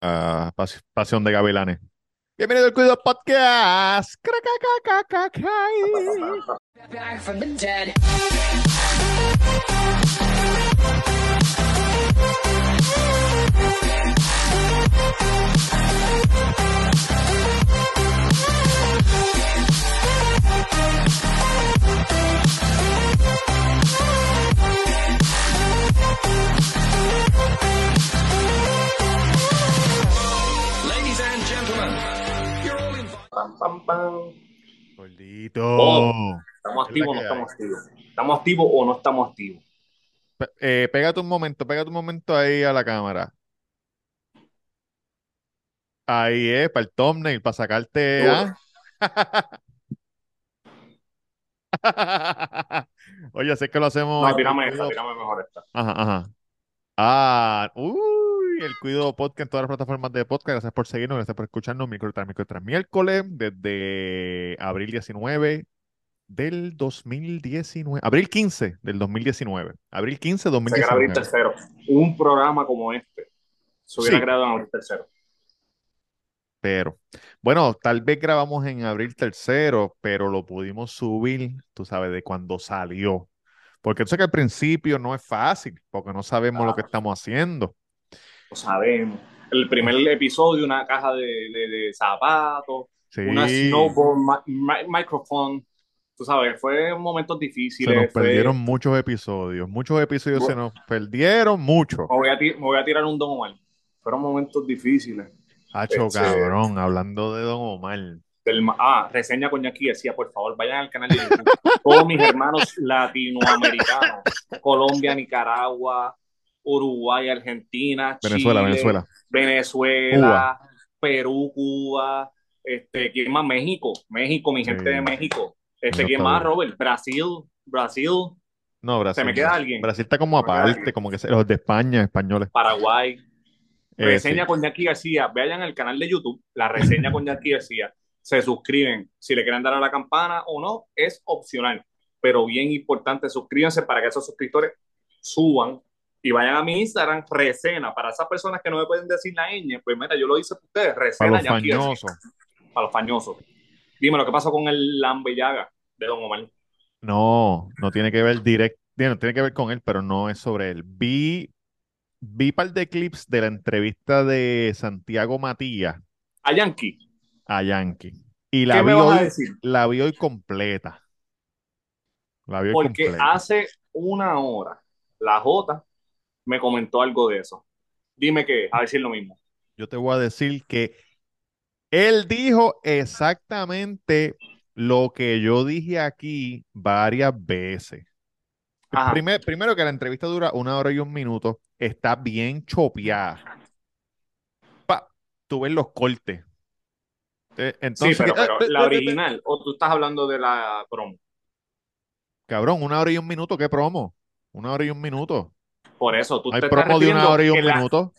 Ah, pas- Pasión de Gavilanes. Bienvenido al Cuido Podcast. Pam, pam, pam. Gordito. Oh. ¿Estamos ¿Qué es la activos o no estamos activos? ¿Estamos activos o no estamos activos? Eh, pégate un momento, pégate un momento ahí a la cámara. Ahí es, para el thumbnail, para sacarte. ¿ah? Oye, sé que lo hacemos. No, tírame esta, mejor esta. Ajá, ajá. Ah, uy, el Cuido Podcast en todas las plataformas de podcast. Gracias por seguirnos, gracias por escucharnos. Micro tras micro tras miércoles, desde abril 19 del 2019. Abril 15 del 2019. Abril 15 Se quiere abrir 2019. tercero. Un programa como este se hubiera Sí. creado en abril tercero. Pero, bueno, tal vez grabamos en abril tercero, pero lo pudimos subir, tú sabes, de cuando salió. Porque tú sabes que al principio no es fácil, porque no sabemos lo que estamos haciendo. Lo sabemos. El primer episodio, una caja de, de- de zapatos, Sí. una snowboard mi- mi- microphone. Tú sabes, fue momentos Se difíciles. nos fue- perdieron muchos episodios, muchos episodios se nos perdieron, muchos. Me voy, a ti- me voy a tirar un don Omar. Fueron momentos difíciles. Hacho, Este- cabrón, hablando de Don Omar. Del, ah, reseña con Jackie decía, por favor, vayan al canal de YouTube. Todos mis hermanos latinoamericanos, Colombia, Nicaragua, Uruguay, Argentina, Venezuela, Chile, Venezuela. Venezuela, Perú, Cuba, este, ¿quién más? México, México, mi gente Sí. de México. Este, ¿quién más. Robert? Brasil, Brasil, No, Brasil. ¿Se me queda alguien? Brasil está como ¿Se me queda aparte, como que los de España, españoles. Paraguay. Eh, Reseña sí. con Jackie García. Vayan al canal de YouTube, la reseña con Jackie García. Se suscriben. Si le quieren dar a la campana o no, es opcional. Pero bien importante, suscríbanse para que esos suscriptores suban y vayan a mi Instagram, recena. Para esas personas que no me pueden decir la ñ, pues mira, yo lo hice para ustedes, Para recena los Jackie García. fañosos. Para los fañosos. Dime lo que pasó con el Lambellaga de Don Omar. No, no tiene que ver directo, tiene que ver con él, pero no es sobre él. Vi, vi par de clips de la entrevista de Santiago Matías A Yankee, a Yankee. Y la ¿qué vi me vas a hoy, decir? la vi hoy completa. La vi hoy Porque completa. hace una hora la J me comentó algo de eso. Dime que, a es lo mismo. Yo te voy a decir que él dijo exactamente lo que yo dije aquí varias veces. Primer- primero que la entrevista dura una hora y un minuto, está bien chopeada. Pa, tú ves los cortes. Eh, Sí, Entonces, pero, eh, pero eh, la eh, eh, original, o tú estás hablando de la promo. Cabrón, una hora y un minuto, ¿qué promo? Una hora y un minuto. Por eso, tú Hay te estás promo de una hora y un la- minuto.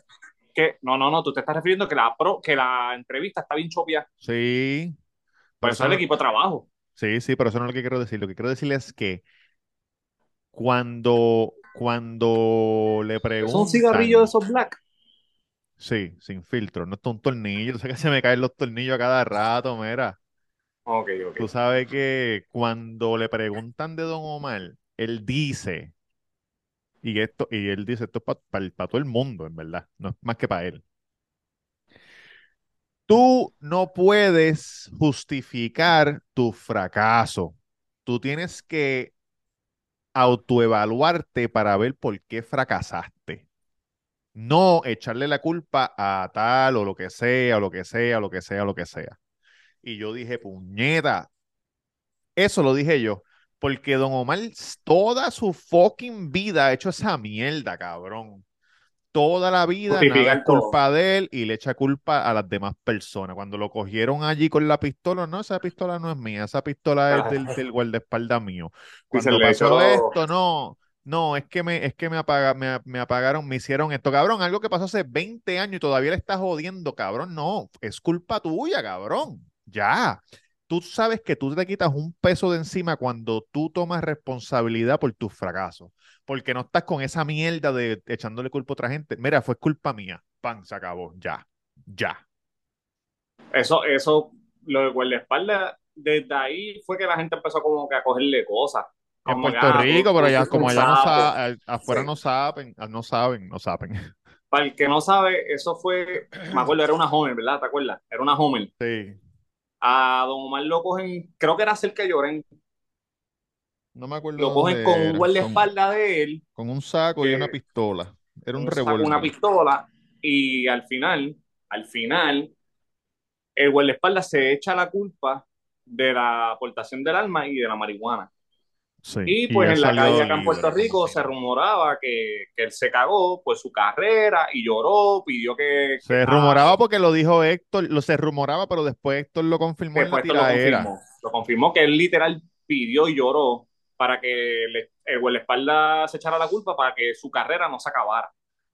que- no, no, no, tú te estás refiriendo que la, pro, que la entrevista está bien chopia. Sí. Por Pero eso es el equipo de trabajo. Sí, sí, pero eso no es lo que quiero decir. Lo que quiero decir es que cuando, cuando le preguntan... un cigarrillo de esos black. Sí, sin filtro. No es un tornillo. Tú sabes que se me caen los tornillos a cada rato, mira. Ok, ok. Tú sabes que cuando le preguntan de Don Omar, él dice, y esto, y él dice, esto es para todo el mundo, en verdad, no es más que para él. Tú no puedes justificar tu fracaso. Tú tienes que autoevaluarte para ver por qué fracasaste. No echarle la culpa a tal o lo que sea, o lo que sea, lo que sea, lo que sea. Y yo dije, puñeta, eso lo dije yo, porque Don Omar toda su fucking vida ha hecho esa mierda, cabrón. Toda la vida nada es culpa de él y le echa culpa a las demás personas. Cuando lo cogieron allí con la pistola, no, esa pistola no es mía, esa pistola es del, del guardaespaldas mío. Cuando pasó esto, no, no, es que me, es que me, apaga- me, me apagaron, me hicieron esto, cabrón, algo que pasó hace 20 años y todavía le estás jodiendo, cabrón, no, es culpa tuya, cabrón, ya. Tú sabes que tú te quitas un peso de encima cuando tú tomas responsabilidad por tus fracasos, porque no estás con esa mierda de echándole culpa a otra gente. Mira, fue culpa mía, pan, se acabó, ya, Ya. Eso, eso, lo de guardaespaldas, desde ahí fue que la gente empezó como que a cogerle cosas. En Como Puerto ah, Rico, pero allá, como allá no afuera Sí. no saben, no saben, no saben. Para el que no sabe, eso fue, me acuerdo, era una Homer, ¿verdad? ¿Te acuerdas? Era una Homer. Sí. A Don Omar lo cogen, creo que era cerca de Llorén, No me acuerdo lo cogen con un guardaespaldas de él, con un saco y una pistola. Era un un saco, una revólver. pistola, y al final, al final, el guardaespaldas se echa la culpa de la aportación del arma y de la marihuana. Sí. Y pues en la calle acá en Puerto Rico se rumoraba que, que él se cagó por su carrera y lloró, pidió que... que- Se ah, rumoraba porque lo dijo Héctor, lo se rumoraba, pero después Héctor lo confirmó en la después esto lo confirmó. Lo confirmó que él literal pidió y lloró para que le- el guardaespaldas se echara la culpa para que su carrera no se acabara.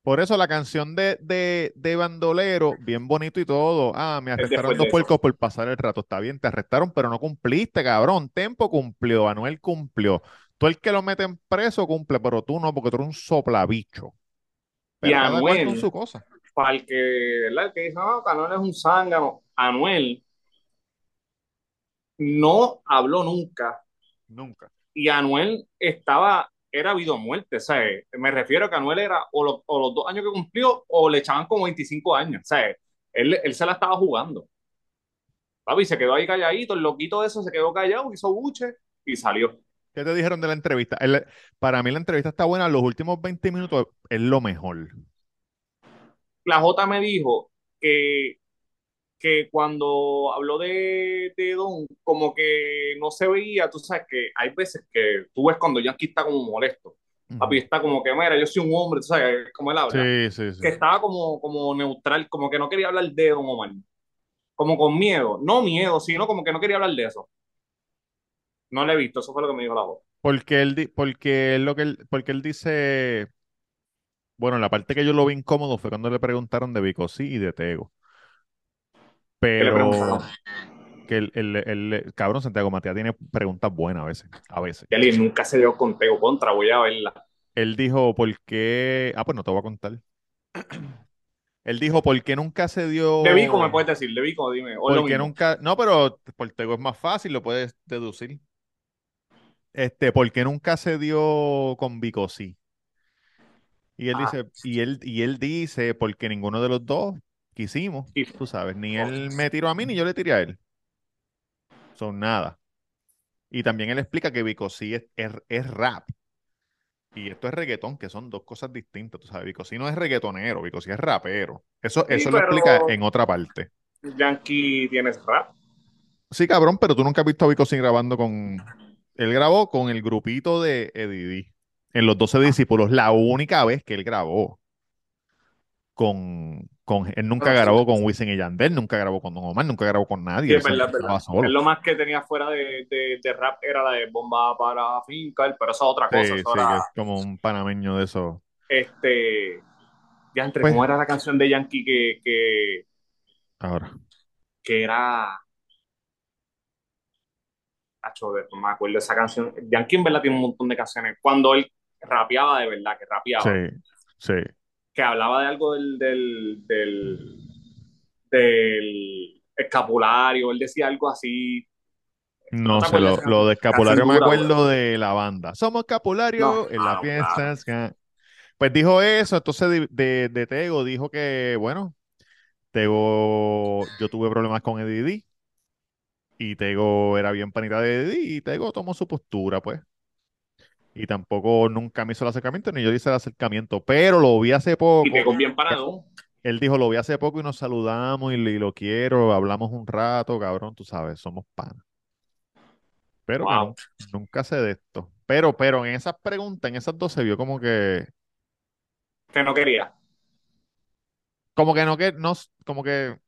Por eso la canción de, de, de Bandolero, bien bonito y todo. Ah, me Es arrestaron dos puercos por pasar el rato. Está bien, te arrestaron, pero no cumpliste, cabrón. Tempo cumplió, Anuel cumplió. Tú el que lo meten preso cumple, pero tú no, porque tú eres un soplabicho. Y Pero Anuel, su cosa. para el que, ¿verdad? El que dice, no, que Anuel es un zángano. Anuel no habló nunca Nunca. y Anuel estaba, era vida o muerte, ¿sabes? Me refiero a que Anuel era o, lo- o los dos años que cumplió o le echaban como 25 años, ¿sabes? Él, él se la estaba jugando. Papi, se quedó ahí calladito, el loquito de eso se quedó callado, hizo buche y salió. ¿Qué te dijeron de la entrevista? El- para mí la entrevista está buena. Los últimos 20 minutos es lo mejor. La J me dijo que, que cuando habló de, de Don, como que no se veía, tú sabes que hay veces que tú ves cuando Yankee está como molesto. Papi está como que, mira, yo soy un hombre, tú sabes cómo él habla. Sí, sí, sí. que estaba como, como neutral, como que no quería hablar de Don Omar. Como con miedo. No miedo, sino como que no quería hablar de eso. No le he visto, eso fue lo que me dijo la voz. Porque él, porque él lo que él, porque él dice, bueno, la parte que yo lo vi incómodo fue cuando le preguntaron de Vicosí y de Tego. ¿Qué le Pero preguntaron? que el, el, el- cabrón Santiago Matías tiene preguntas buenas a veces, a veces. Y alguien nunca se dio con Tego contra, voy a verla. Él dijo, ¿por qué? Ah, pues no te voy a contar. Él dijo, ¿por qué nunca se dio? De Vico me puedes decir, de Vico, dime. O es lo ¿Por qué mismo. nunca? No, pero por Tego es más fácil, lo puedes deducir. Este, ¿por qué nunca se dio con Vicosí? Y él Ah. dice, y él, y él dice, porque ninguno de los dos quisimos, Sí. tú sabes, ni él me tiró a mí ni yo le tiré a él. Son nada. Y también él explica que Vicosí es, es, es rap. Y esto es reggaetón, que son dos cosas distintas, tú sabes. Vicosí no es reggaetonero, Vicosí es rapero. Eso, Sí, eso lo explica en otra parte. Yankee tienes rap. Sí, cabrón, pero tú nunca has visto a Vicosí grabando con... Él grabó con el grupito de Eddie D, en Los Doce Discípulos, la única vez que él grabó con... con él nunca sí. grabó con Wisin y Yandel, nunca grabó con Don Omar, nunca grabó con nadie. Sí, verdad, verdad. Él lo más que tenía fuera de, de, de rap era la de bomba para fincar, pero eso es otra cosa. Sí, eso sí, era, que es como un panameño de eso. este, ya entre, Pues- ¿cómo era la canción de Yankee que, que, Ahora. que era... Acho, de- no me acuerdo de esa canción. Yankee en verdad tiene un montón de canciones. Cuando él rapeaba de verdad, que rapeaba, Sí, sí. Que hablaba de algo del, del, del, del escapulario, él decía algo así. No sé, lo, de lo de esa escapulario me dura, acuerdo de la banda. Somos escapulario No, en la ah, fiesta. claro. Pues dijo eso, entonces de, de, de Tego dijo que, bueno, Tego, yo tuve problemas con Eddie D, y Tego era bien panita de Eddie y Tego tomó su postura, pues. Y tampoco nunca me hizo el acercamiento, ni yo hice el acercamiento, pero lo vi hace poco. Y pegó bien parado. Él dijo, lo vi hace poco y nos saludamos y, y lo quiero, hablamos un rato, cabrón, tú sabes, somos panas. Pero Wow. nunca sé de esto. Pero, pero en esas preguntas, en esas dos se vio como que, Que no quería. como que no que, no, como que,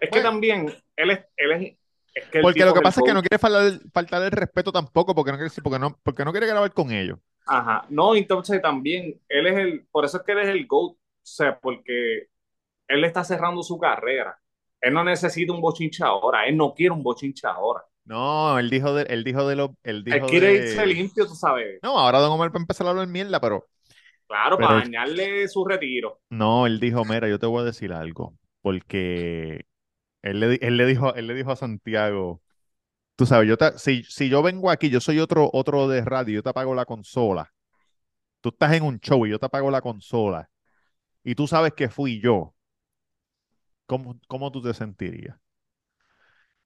Es que también, él es, él es, es que el porque lo que pasa es que no quiere faltar, faltar el respeto tampoco, porque no quiere, porque no, porque no quiere grabar con ellos. Ajá. No, entonces también, él es el, por eso es que él es el GOAT, o sea, porque él está cerrando su carrera. Él no necesita un bochinche ahora, él no quiere un bochinche ahora. No, él dijo de, él dijo de lo, él Él dijo quiere de- irse limpio, tú sabes. No, ahora Don Omar va a empezar a hablar mierda, pero Claro, Pero- para dañarle su retiro. No, él dijo, mira, yo te voy a decir algo, porque él le, di- él le dijo, él le dijo a Santiago, tú sabes, yo te- si, si yo vengo aquí, yo soy otro, otro de radio, yo te apago la consola. Tú estás en un show y yo te apago la consola. Y tú sabes que fui yo. ¿Cómo, cómo tú te sentirías?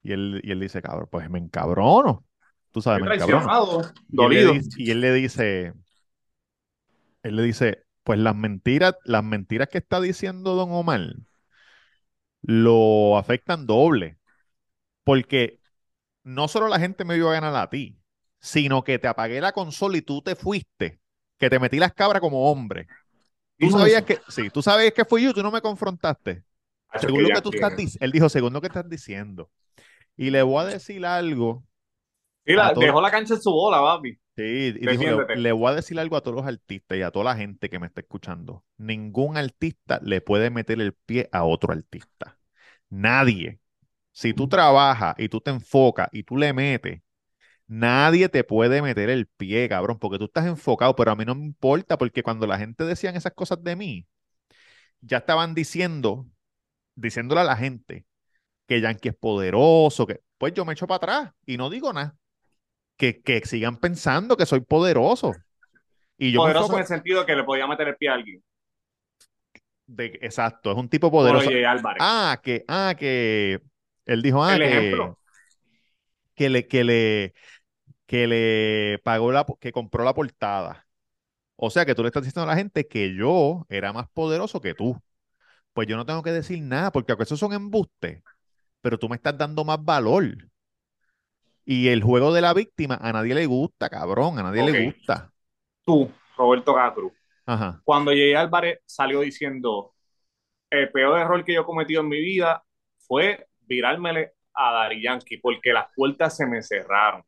Y él, y él dice, cabrón, pues me encabrono. Tú sabes, me encabrono. traicionado, Y él, dolido. dice, y él le dice, él le dice, pues las mentiras, las mentiras que está diciendo Don Omar lo afectan doble, porque no solo la gente me vio a ganar a ti, sino que te apagué la consola y tú te fuiste, que te metí las cabras como hombre. Tú sabías eso. que, sí, tú sabías que fui yo, tú no me confrontaste. Según que lo que tú estás tiene. él dijo, según lo que estás diciendo. Y le voy a decir algo Sí, la- dejó la cancha en su bola, papi. Sí, y dijo, le, Defiéndete. le voy a decir algo a todos los artistas y a toda la gente que me está escuchando. Ningún artista le puede meter el pie a otro artista. Nadie. Si tú trabajas y tú te enfocas y tú le metes, nadie te puede meter el pie, cabrón, porque tú estás enfocado, pero a mí no me importa, porque cuando la gente decían esas cosas de mí, ya estaban diciendo, diciéndole a la gente que Yankee es poderoso, que pues yo me echo para atrás y no digo nada. Que, que sigan pensando que soy poderoso. Y yo Poderoso enfoco en el sentido que le podía meter el pie a alguien. de, exacto, es un tipo poderoso. Álvarez. Ah, que, ah, que él dijo, ah, El que, ejemplo. que le, que le, que le pagó la, que compró la portada. O sea que tú le estás diciendo a la gente que yo era más poderoso que tú. Pues yo no tengo que decir nada, porque aunque esos son embustes, pero tú me estás dando más valor. Y el juego de la víctima a nadie le gusta, cabrón, a nadie le gusta. Tú, Roberto Castro, Ajá, cuando Jay Álvarez salió diciendo el peor error que yo he cometido en mi vida fue virármele a Dari Yankee porque las puertas se me cerraron.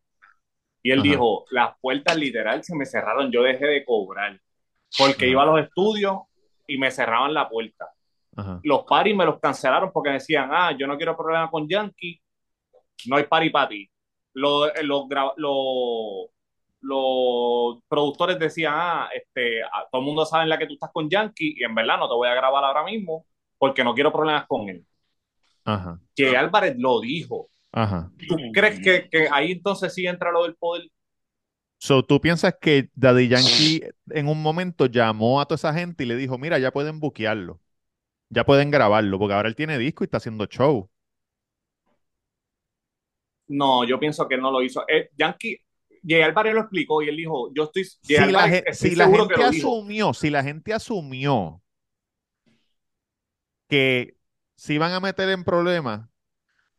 Y él Ajá. dijo, las puertas literal se me cerraron, yo dejé de cobrar porque Ajá. iba a los estudios y me cerraban la puerta. Los paris me los cancelaron porque decían, ah, yo no quiero problemas con Yankee, no hay party para ti. Los, eh, los, gra- los, los productores decían, ah, este, ah, todo el mundo sabe en la que tú estás con Yankee y en verdad no te voy a grabar ahora mismo porque no quiero problemas con él. ajá, Que Álvarez lo dijo. ajá. ¿Tú crees que, que ahí entonces sí entra lo del poder? So, ¿tú piensas que Daddy Yankee en un momento llamó a toda esa gente y le dijo, mira, ya pueden buquearlo, ya pueden grabarlo, porque ahora él tiene disco y está haciendo show? No, yo pienso que no lo hizo. Eh, Yankee, Jay Álvarez lo explicó y él dijo, yo estoy, Si la, estoy si la gente lo dijo. asumió, si la gente asumió que se iban a meter en problemas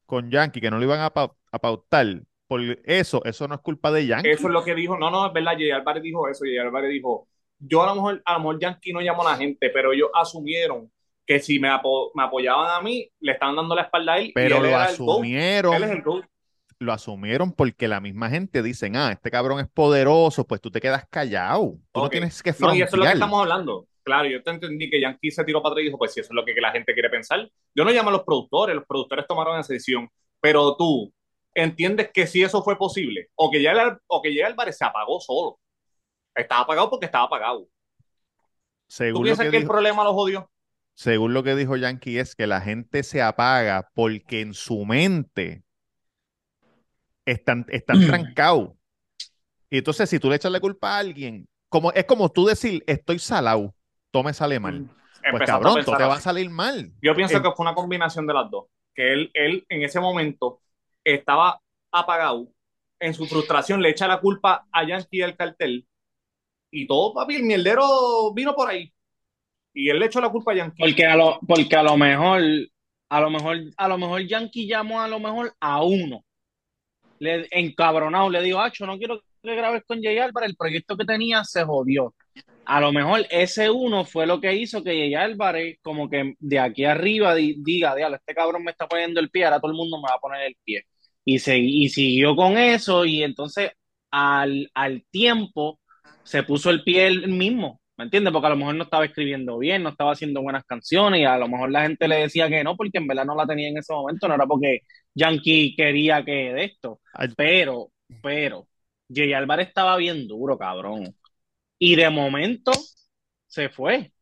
con Yankee, que no lo iban a, pau- a pautar, por eso, eso no es culpa de Yankee. Eso es lo que dijo. No, no, es verdad. Jay Álvarez dijo eso. Jay Álvarez dijo: Yo a lo mejor, a lo mejor Yankee no llamó a la gente, pero ellos asumieron que si me, apo- me apoyaban a mí, le estaban dando la espalda a él. y Pero él lo era el GOAT. asumieron, Él es el. Lo asumieron porque la misma gente dicen, ah, este cabrón es poderoso, pues tú te quedas callado. Tú no tienes que No, y eso es lo que frontear. estamos hablando. Claro, yo te entendí que Yankee se tiró para atrás y dijo: Pues si eso es lo que la gente quiere pensar. Yo no llamo a los productores, los productores tomaron esa decisión. Pero tú entiendes que si eso fue posible, o que ya el- o que ya Álvarez se apagó solo. Estaba apagado porque estaba apagado. ¿Tú Según lo piensas que que el dijo, problema lo jodió? según lo que dijo Yankee es que la gente se apaga porque en su mente están, están trancados. Y entonces si tú le echas la culpa a alguien, como, es como tú decir, estoy salado, todo me sale mal. Pues Empezando a cabrón, todo te va a salir mal. Yo pienso Eh, que fue una combinación de las dos. Que él, él en ese momento estaba apagado. En su frustración le echa la culpa a Yankee al cartel. Y todo, papi, el mierdero vino por ahí. Y él le echó la culpa a Yankee. Porque a lo, porque a lo mejor, a lo mejor, a lo mejor Yankee llamó a lo mejor a uno. Le, encabronado, le digo, Acho, no quiero que grabes con Jay Álvarez, el proyecto que tenía se jodió. A lo mejor ese uno fue lo que hizo que Jay Álvarez, como que de aquí arriba, di- diga, diablo, este cabrón me está poniendo el pie, ahora todo el mundo me va a poner el pie. Y, se, y siguió con eso, y entonces al, al tiempo se puso el pie él mismo, ¿me entiendes? Porque a lo mejor no estaba escribiendo bien, no estaba haciendo buenas canciones, y a lo mejor la gente le decía que no, porque en verdad no la tenía en ese momento, no era porque Yankee quería que de esto. Pero, pero, Jay Álvarez estaba bien duro, cabrón. Y de momento, se fue.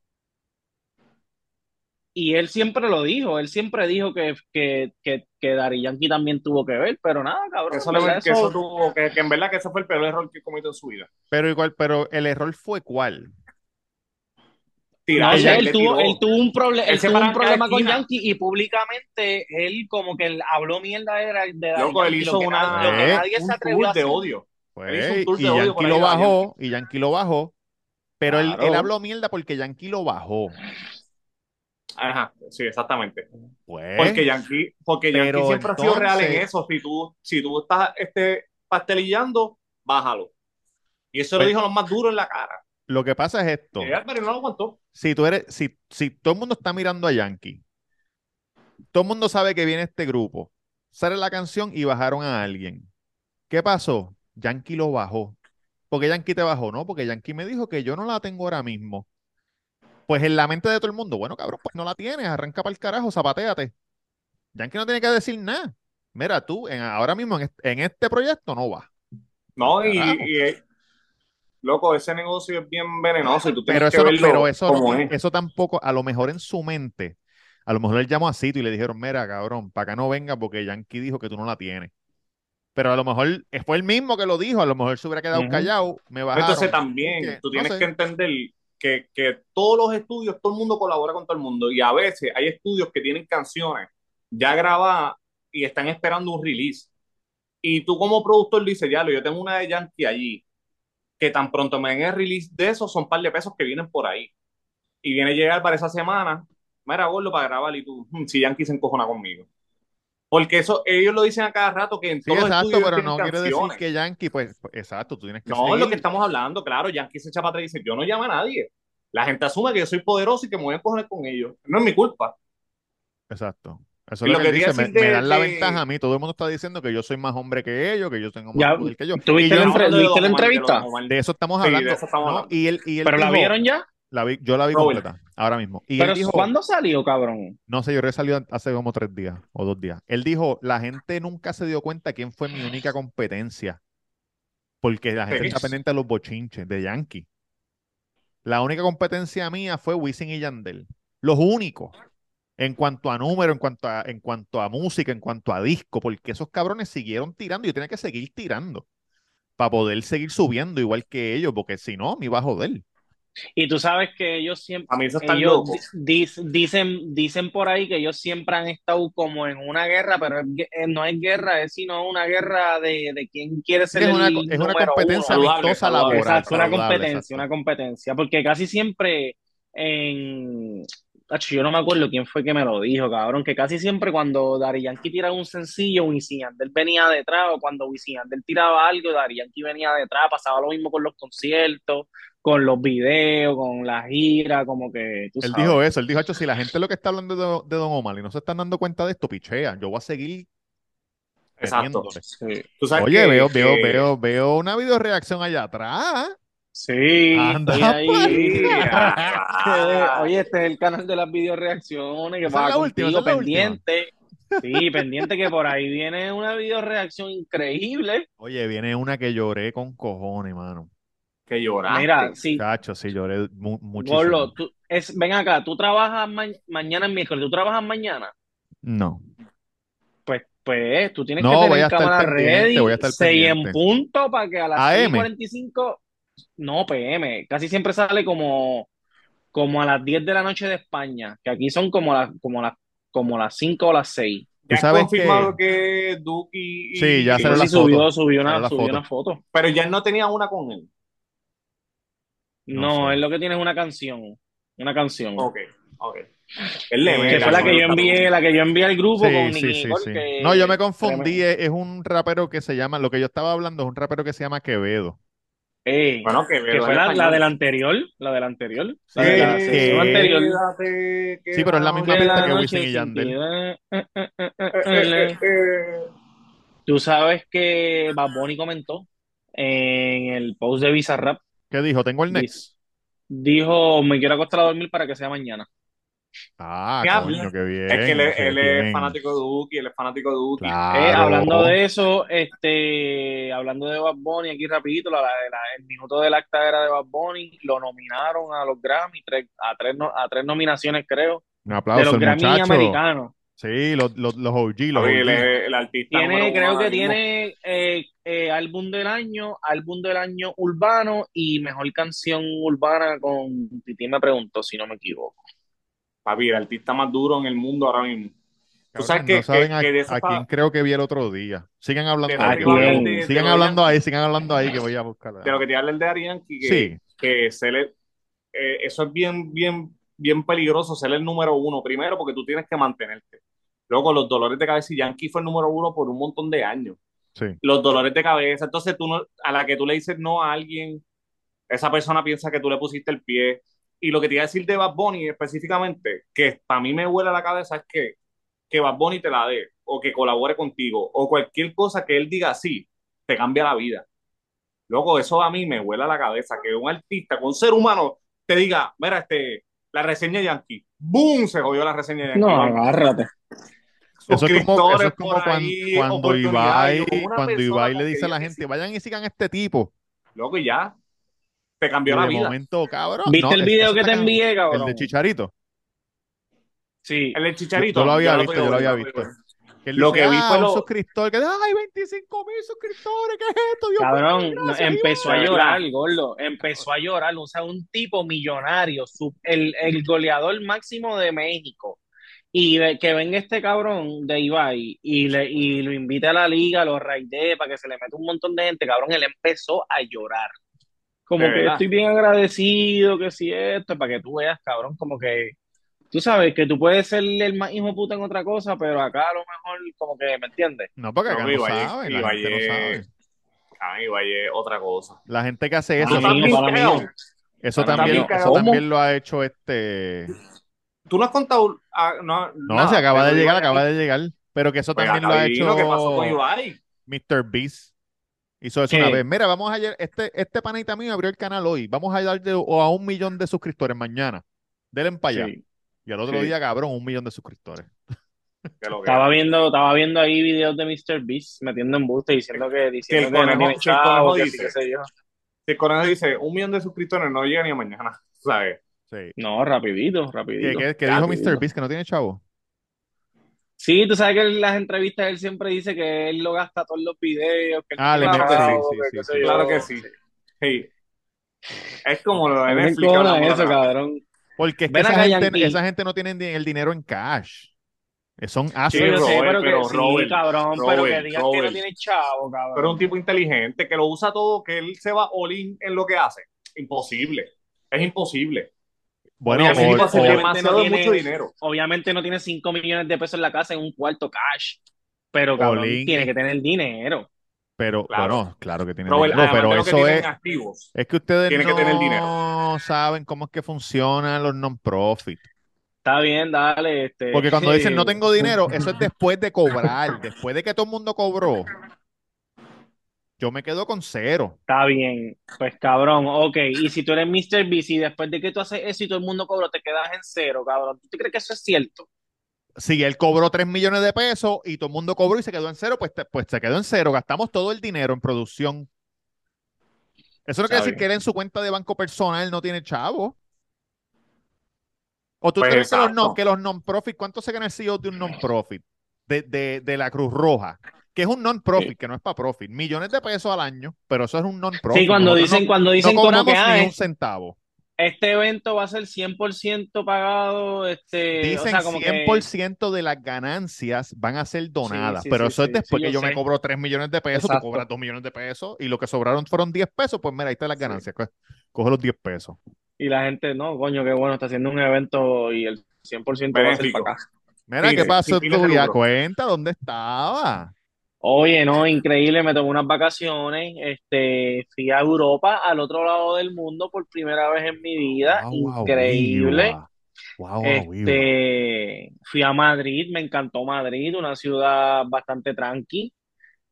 Y él siempre lo dijo, él siempre dijo que, que, que, que Daddy Yankee también tuvo que ver, pero nada, cabrón. Que eso, verdad que, eso eso- tuvo- que, que en verdad que ese fue el peor error que cometió en su vida. Pero igual, pero el error fue cuál. Sé, le él tuvo, tiró. él tuvo un, proble- Él tuvo problema con. Yankee y públicamente él como que él habló mierda de, de Loco, él hizo una, na- lo que nadie un se atrevió a tour de odio. Él hizo Pues, un tour y de odio Yankee lo bajó, y Yankee lo bajó, pero él, Claro. él habló mierda porque Yankee lo bajó. Ajá, sí, exactamente. Pues, Porque Yankee, porque Yankee siempre ha sido real en eso. Si tú, si tú estás este, pastelillando, bájalo. Y eso Pues- lo dijo lo más duro en la cara. Lo que pasa es esto. No lo aguantó. Si tú eres, si, si todo el mundo está mirando a Yankee, todo el mundo sabe que viene este grupo, sale la canción y bajaron a alguien. ¿Qué pasó? Yankee lo bajó. ¿Por qué Yankee te bajó? No, porque Yankee me dijo que yo no la tengo ahora mismo. Pues en la mente de todo el mundo, bueno, cabrón, pues no la tienes, arranca para el carajo, zapateate. Yankee no tiene que decir nada. Mira, tú en- ahora mismo en este, en este proyecto no vas. No, y, eh, loco, ese negocio es bien venenoso y tú tienes Pero que eso, verlo pero eso, como es. eso tampoco, a lo mejor en su mente, a lo mejor él llamó a Cito y le dijeron, mira, cabrón, para acá no venga porque Yankee dijo que tú no la tienes. Pero a lo mejor fue él mismo que lo dijo, a lo mejor se hubiera quedado callado, me bajaron. Entonces también tú no tienes sé. que entender que, que todos los estudios, todo el mundo colabora con todo el mundo y a veces hay estudios que tienen canciones ya grabadas y están esperando un release. Y tú como productor dices, ya, yo tengo una de Yankee allí, que tan pronto me den el release de eso, son un par de pesos que vienen por ahí. Y viene a llegar para esa semana, mira, gordo, para grabar y tú, "Hmm, si Yankee se encojona conmigo. Porque eso, ellos lo dicen a cada rato que en todos exacto, pero no quiere decir que Yankee, pues, pues, exacto, tú tienes que No, es lo que estamos hablando, claro. Yankee se echa para atrás y dice, yo no llamo a nadie. La gente asume que yo soy poderoso y que me voy a coger con ellos. No es mi culpa. Exacto. Eso es lo lo que dice, me, dan la de- ventaja a mí. Todo el mundo está diciendo que yo soy más hombre que ellos, que yo tengo más Ya, poder que ellos. ¿Tuviste la yo- entre- ¿viste la entrevista? De eso estamos Sí, de hablando. eso estamos ¿no? hablando. Y él, y él ¿Pero la vieron ya? la vi- yo la vi Robert. completa, ahora mismo. Y Pero él dijo, ¿cuándo salió, cabrón? no sé, yo creo que salió hace como tres días o dos días. Él dijo, la gente nunca se dio cuenta quién fue mi única competencia. Porque la gente está pendiente de los bochinches de Yankee. La única competencia mía fue Wisin y Yandel. Los únicos. En cuanto a número, en cuanto a, en cuanto a música, en cuanto a disco, porque esos cabrones siguieron tirando y yo tenía que seguir tirando para poder seguir subiendo igual que ellos, porque si no, me iba a joder. Y tú sabes que ellos siempre, A mí eso está ellos loco. di- dicen, dicen por ahí que ellos siempre han estado como en una guerra, pero eh, no es guerra, es sino una guerra de, de quién quiere ser Es una, el co- es una competencia uno. Amistosa laboral. Exacto, una competencia, exacto. una competencia, porque casi siempre en... Yo no me acuerdo quién fue que me lo dijo, cabrón, que casi siempre cuando Daddy Yankee tiraba un sencillo, Wisin Yandel venía detrás, o cuando Wisin Yandel tiraba algo, Daddy Yankee venía detrás, pasaba lo mismo con los conciertos, con los videos, con la gira, como que tú Él sabes. dijo eso, él dijo, "Acho, si la gente lo que está hablando de, de Don Omar y no se están dando cuenta de esto, pichea, yo voy a seguir Exacto. metiéndole". Sí. Tú sabes Oye, que- veo, que- veo, veo, veo una video reacción allá atrás. Sí, Anda estoy ahí. Ah. Oye, este es el canal de las video reacciones que última, contigo pendiente. Sí, pendiente que por ahí viene una video reacción increíble. Oye, viene una que lloré con cojones, mano. Que lloraste. Mira, sí, Chacho, sí, lloré mu- muchísimo. Gorlo, tú, es, ven acá, tú trabajas ma- mañana es miércoles, tú trabajas mañana. No. Pues, pues, tú tienes No, que voy tener a estar cámara ready, voy a estar 6 en pendiente. punto para que a las AM. 6:45, no, PM, casi siempre sale como, como a las 10 de la noche de España, que aquí son como las, como las, como las 5 o las 6. Ya Tú sabes confirmado que, y, Sí, ya y- salió Sí, la subió, foto, subió una, la subió foto. una foto. Pero ya él no tenía una con él. No No, sé. es lo que tiene es una canción, una canción. Ok, ok. Que Que mete fue la que yo envié, la que yo envié al grupo Sí, con sí, Nicky sí, Nicole, que No, yo me confundí. Es, es un rapero que se llama, lo que yo estaba hablando es un rapero que se llama Quevedo. Ey, Bueno, que, que fue la, la del anterior, la del anterior, la de la Sí, sesión que- anterior. Quédate, Sí, pero es la misma pista que Wisin y Yandel. eh, eh, eh, eh, eh, Eh, eh, eh. eh. Tú sabes que Bad Bunny comentó en el post de Bizarrap, ¿Qué dijo? Tengo el next. dijo, me quiero acostar a dormir para que sea mañana. Ah, coño, qué bien. Es que él, es- qué él es bien. fanático de Duki, él es fanático de Duki. Claro. Eh, hablando de eso, este, hablando de Bad Bunny, aquí rapidito, la- la- el minuto del acta era de Bad Bunny, lo nominaron a los Grammy, tres- a, tres, no- a tres nominaciones creo, Un de aplauso los al Grammy muchacho. americanos. Sí, los, los, los OG, los el artista Tiene, creo que mismo. tiene eh, eh, álbum del año, álbum del año urbano y mejor canción urbana con Titi me preguntó si no me equivoco. Papi, el artista más duro en el mundo ahora mismo. Tú sabes no que, saben que- a, que a quién creo que vi el otro día. Sigan hablando de ¿A ahí. de- de Sigan de hablando ahí, sigan hablando ahí que voy a buscar. de lo que te habla el de Ari Yankee, que, Sí. que eh, eso es bien, bien, bien peligroso, ser el número uno. Primero, porque tú tienes que mantenerte. Luego, los dolores de cabeza, y Yankee fue el número uno por un montón de años. Sí. Los dolores de cabeza. Entonces, tú no, a la que tú le dices no a alguien, esa persona piensa que tú le pusiste el pie. Y lo que te iba a decir de Bad Bunny específicamente, que para mí me huele la cabeza, es que, que Bad Bunny te la dé, o que colabore contigo, o cualquier cosa que él diga así, te cambia la vida. Loco, eso a mí me huele la cabeza, que un artista, que un ser humano te diga, mira, este, la reseña Yankee, ¡boom! Se jodió la reseña Yankee. No, agárrate. Eso es como, eso es como por cuan- ahí, cuando. Ibai, cuando le dice a la gente, vayan y sigan a este tipo. Loco, y ya, te cambió la de vida. momento, cabrón. ¿Viste no, el video que te cabrón. envié, El cabrón? de Chicharito. Sí. El del Chicharito. Yo lo había visto, podido yo lo había visto. Que Lo dice, que vi ah, fue un lo- suscriptor, que ay, 25 mil suscriptores, ¿qué es esto? Dios Cabrón, gracias, empezó a llorar, gordo. Empezó a llorar. O sea, un tipo millonario, su- el, el goleador máximo de México. Y de- que venga este cabrón de Ibai y, le, y lo invite a la liga, lo raidee para que se le meta un montón de gente, cabrón, él empezó a llorar. Como que estoy bien agradecido, que si esto, para que tú veas, cabrón, como que tú sabes que tú puedes ser el más hijo de puta en otra cosa, pero acá a lo mejor, como que, ¿me entiendes? No, porque No, acá no Ibai es- saben, la Ibai gente no sabe. Ah, Ibai es otra cosa. La gente que hace Ah, eso, también, mí, Teo. eso también, eso también lo ha hecho este. Tú no has contado. ah, no, No, se acaba de llegar, acaba de llegar. Pero que eso Pues también lo ha adivino ¿Qué pasó con hecho Ibai? Mr. Beast. Hizo eso ¿Qué? una vez. Mira, vamos a ayer, este, este panita mío abrió el canal hoy. Vamos a darle o a un millón de suscriptores mañana. Denle para allá. Sí. Y al otro Sí. día, cabrón, un millón de suscriptores. Que que- Estaba viendo, estaba viendo ahí videos de Mr. Beast metiendo embuste diciendo que, diciendo el que no conejo- tiene que el chavo, que dice. qué sé yo. Si el conejo dice un millón de suscriptores, no llega ni a mañana. ¿Sabes? Sí. No, rapidito, ¿Qué, rapidito. qué- qué dijo rapidito. Mr. Beast? Que no tiene chavo. Sí, tú sabes que en las entrevistas él siempre dice que él lo gasta todos los videos, que Ah, le mete- chavo, sí, sí, sí, sí. Claro que sí. Sí. Es como lo de Netflix. eso, cabrón. Porque es que Ven esa acá, gente, Yankee. esa gente no tiene el dinero en cash. Eh, Son Sí, assets. Yo sé, Robert, pero que pero sí, Robert, cabrón, pero que Robert, digas que no Robert. tiene chavo, cabrón. Pero un tipo inteligente que lo usa todo, que él se va all in en lo que hace. Imposible. Es imposible. Bueno, o- o- obviamente demasiado no tiene- mucho dinero. Obviamente no tiene 5 millones de pesos en la casa en un cuarto cash, pero cabrón, Olin. tiene que tener dinero. pero Claro. bueno, claro que tiene Robert, dinero. además pero eso es, activos. es que ustedes tiene que no tener dinero. saben cómo es que funcionan los non-profit. Está bien, dale. Este, Porque cuando dicen no tengo dinero, eso es después de cobrar, después de que todo el mundo cobró. Yo me quedo con cero. Está bien, pues cabrón, ok. Y si tú eres Mr. Beast y después de que tú haces eso y todo el mundo cobró, te quedas en cero, cabrón. ¿Tú crees que eso es cierto? Si él cobró 3 millones de pesos y todo el mundo cobró y se quedó en cero, pues, te- pues se quedó en cero. Gastamos todo el dinero en producción. Eso no quiere decir que él en su cuenta de banco personal no tiene chavo. ¿O tú Pues crees que los, non, que los non-profit, cuánto se gana el CEO de un non-profit? De, de, de la Cruz Roja, que es un non-profit, Sí. que no es para profit. Millones de pesos al año, pero eso es un non-profit. Sí, cuando Nosotros dicen, no, cuando no dicen como cobramos que ah, ni un centavo. este evento va a ser 100% pagado, este, o Dicen sea, como que 100% de las ganancias van a ser donadas, sí, pero sí, eso es después sí, que yo yo me cobro 3 millones de pesos, Exacto. tú cobras 2 millones de pesos y lo que sobraron fueron 10 pesos, pues mira, ahí están las ganancias. co- Coge los 10 pesos. y la gente, no, coño, qué bueno, está haciendo un evento y el 100% va a ser Benéfico. para acá. Mira, Sí, ¿qué pasó en tu. Cuenta, ¿dónde estaba? Oye, no, increíble, me tomé unas vacaciones, este, fui a Europa, al otro lado del mundo por primera vez en mi vida, increíble. guau, viva. Este, fui a Madrid, me encantó Madrid, una ciudad bastante tranqui,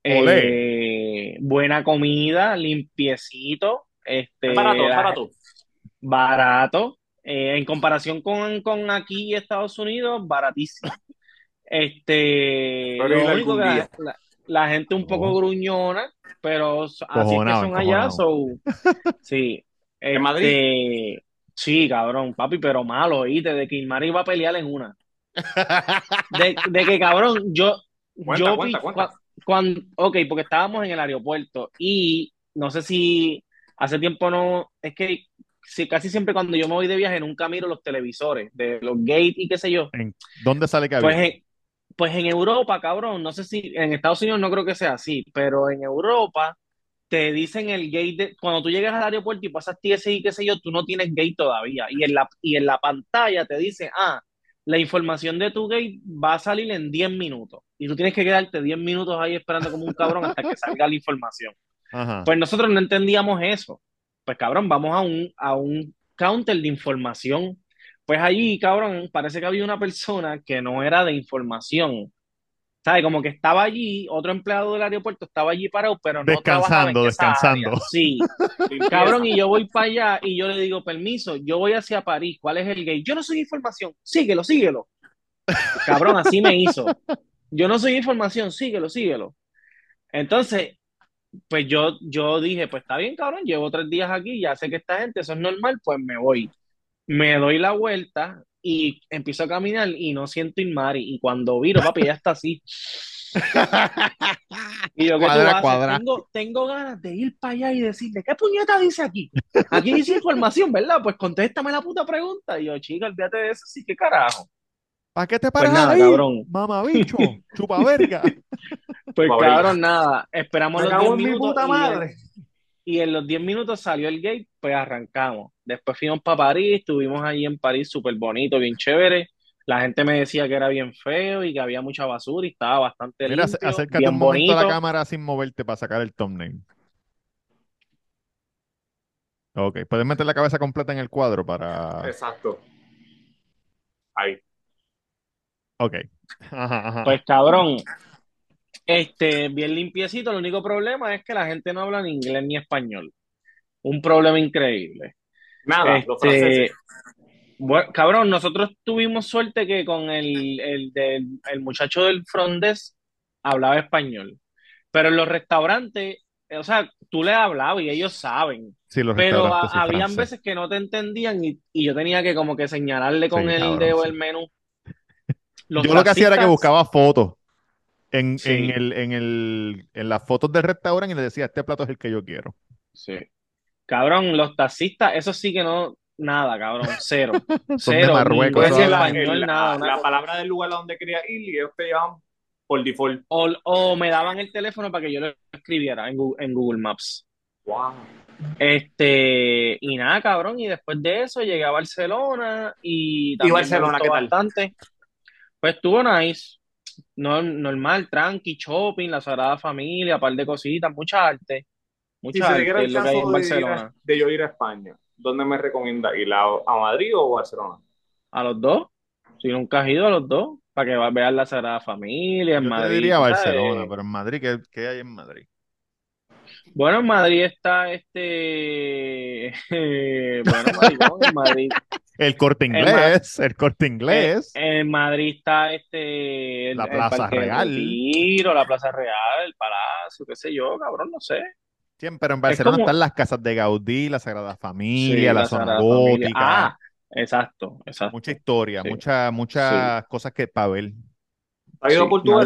Olé. eh, buena comida, limpiecito, este, Es barato, es la- barato. barato, Eh, en comparación con, con aquí Estados Unidos, baratísimo. Este, lo único algún que la, día. la- la gente un poco Oh. gruñona, pero así que son allá, so, sí. ¿En Madrid? Este, sí, cabrón, papi, pero malo, oíste, de que Ilmari iba a pelear en una. De, de que, cabrón, yo, Cuenta, yo cuenta, vi- cuenta. cua- cuando, ok, porque estábamos en el aeropuerto y no sé si hace tiempo no, es que sí, casi siempre cuando yo me voy de viaje nunca miro los televisores de los gates y qué sé yo. ¿En ¿Dónde sale que Pues había? en, pues en Europa, cabrón, no sé si en Estados Unidos no creo que sea así, pero en Europa te dicen el gate de, cuando tú llegas al aeropuerto y pasas TSA y qué sé yo, tú no tienes gate todavía. Y en la, y en la pantalla te dice, ah, la información de tu gate va a salir en 10 minutos. Y tú tienes que quedarte 10 minutos ahí esperando como un cabrón hasta que salga la información. Ajá. Pues nosotros no entendíamos eso. Pues cabrón, vamos a un, a un counter de información. Pues allí, cabrón, parece que había una persona que no era de información. ¿Sabes? Como que estaba allí, otro empleado del aeropuerto estaba allí parado, pero no Descansando, descansando. área. Sí, cabrón, y yo voy para allá y yo le digo, permiso, yo voy hacia París, ¿cuál es el gate? Yo no soy información, síguelo, síguelo. Cabrón, así me hizo. Yo no soy información, síguelo, síguelo. Entonces, pues yo, yo dije, pues está bien, cabrón, llevo tres días aquí, ya sé que esta gente, eso es normal, pues me voy. Me doy la vuelta y empiezo a caminar y no siento Inmari. Y cuando viro, papi, ella está así. Y yo, ¿qué tú Cuadra, cuadra. Tengo, tengo ganas de ir para allá y decirle, ¿qué puñeta dice aquí? Aquí dice información, ¿verdad? Pues contéstame la puta pregunta. Y yo, chica, olvídate de eso, sí, qué carajo. ¿Para qué te Pues paras nada, ahí? cabrón. Mamabicho, chupa verga. Pues cabrón, nada, esperamos los cago 10 en mi minutos puta madre. y en los 10 minutos salió el gate, pues arrancamos. Después fuimos para París, estuvimos allí en París súper bonito, bien chévere. La gente me decía que era bien feo y que había mucha basura y estaba bastante Mira, limpio, acércate bien un momento a la cámara sin moverte para sacar el thumbnail. Ok, puedes meter la cabeza completa en el cuadro para... Exacto. Ahí. Ok. Ajá, ajá. Pues cabrón, este, bien limpiecito. El único problema es que la gente no habla ni inglés ni español. Un problema increíble. Nada, los franceses. Este, bueno, cabrón, nosotros tuvimos suerte que con el, el, del- el muchacho del front desk hablaba español. Pero en los restaurantes, eh, o sea, tú le hablabas y ellos saben. Sí, los Pero a- habían francés. veces que no te entendían y, y yo tenía que como que señalarle con Sí, el cabrón, dedo sí. el menú. Los Yo lo que hacía era que buscaba fotos en, Sí. en, el, en, el, en las fotos del restaurante y le decía, este plato es el que yo quiero. Sí. Cabrón, los taxistas, eso sí que no, nada, cabrón, cero. Son de Cero, Marruecos. y ¿sabes? decir la, español, el- nada, la- la palabra del lugar a donde quería ir y ellos te llevan por default. O, o me daban el teléfono para que yo lo escribiera en Google, en Google Maps. Wow. Este, y nada, cabrón, y después de eso llegué a Barcelona y ¿Y también me Barcelona gustó qué tal? bastante. Pues estuvo nice, no, normal, tranqui, shopping, la Sagrada Familia, par de cositas, mucha arte, Si mucha se arte diera es el lo que hay en Barcelona. de yo ir a España, ¿dónde me recomienda ir? ¿A, a Madrid o Barcelona? A los dos, si nunca has ido a los dos, para que veas la Sagrada Familia en Yo te Madrid, diría tú Barcelona, sabes. pero en Madrid, ¿qué, qué hay en Madrid? Bueno, en Madrid está este, bueno, maricón, en Madrid. El corte inglés, el corte inglés. en Madrid está este el, La Plaza Real. Retiro, la Plaza Real, el Palacio, qué sé yo, cabrón, no sé. Sí, pero en Barcelona como- están las casas de Gaudí, la Sagrada Sí, Familia, la, la zona Sagrada Familia. gótica. Ah, exacto, exacto. mucha historia, Sí. mucha, muchas cosas que para ver. ¿Has ido Sí, a Portugal,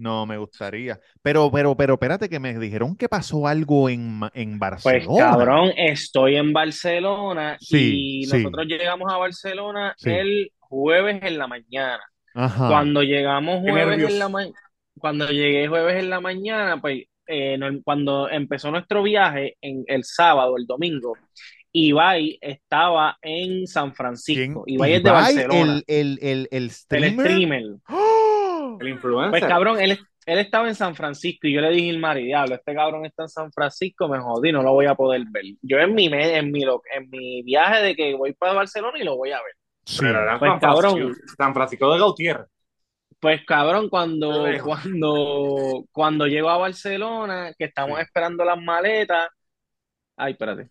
No me gustaría. Pero, pero, pero, espérate que me dijeron que pasó algo en, en Pues Barcelona. cabrón, estoy en Barcelona Sí, y sí. nosotros llegamos a Barcelona Sí. el jueves en la mañana. Ajá. Cuando llegamos jueves en la mañana, cuando llegué jueves en la mañana, pues eh, no- cuando empezó nuestro viaje en el sábado, el domingo, Ibai estaba en San ¿Quién? Francisco. Ibai es de Ibai, Barcelona, el, el, el, el el streamer. streamer. ¡Oh! El influencer. Pues cabrón, él, él estaba en San Francisco y yo le dije Mari, diablo, este cabrón está en San Francisco, me jodí, no lo voy a poder ver. Yo en mi, en mi, lo- en mi viaje de que voy para Barcelona y lo voy a ver. Sí. Pero era Pues, San Francisco, cabrón. San Francisco de Gautier. Pues cabrón, cuando, cuando, cuando llego a Barcelona, que estamos Sí. esperando las maletas. Ay, espérate.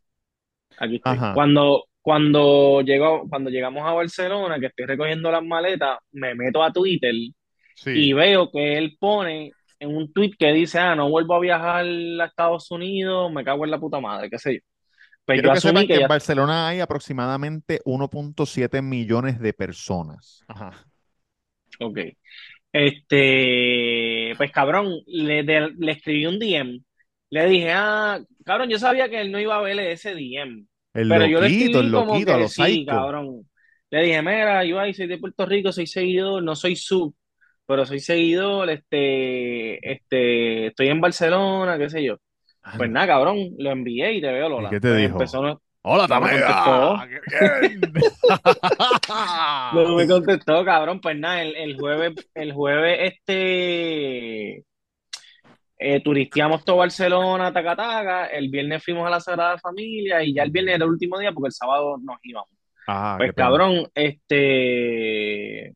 Aquí estoy. Ajá. Cuando, Cuando llego, cuando llegamos a Barcelona, que estoy recogiendo las maletas, me meto a Twitter y veo que él pone en un tweet que dice, ah, no vuelvo a viajar a Estados Unidos, me cago en la puta madre, qué sé yo. Pues Quiero yo que asumí que que en Barcelona hay aproximadamente 1.7 millones de personas. Ajá. ok. Este, pues cabrón, le, de- le escribí un DM, le dije, ah, cabrón, yo sabía que él no iba a ver ese DM, El pero yo le loquito, el escribí como loquito, a que los sí, cabrón. Le dije, mira, yo ahí soy de Puerto Rico, soy seguidor, no soy sub, pero soy seguidor, este, este, estoy en Barcelona, qué sé yo. Pues nada, cabrón, lo envié y te veo, ¿Y Lola. qué te Pues dijo? empezó, no, Hola, no me contestó, no me contestó, cabrón. Pues nada, el, el jueves, el jueves, este, eh, turisteamos todo Barcelona, taca, taca. El viernes fuimos a la Sagrada Familia y ya el viernes era el último día porque el sábado nos íbamos. Ah, Pues pena. cabrón, este,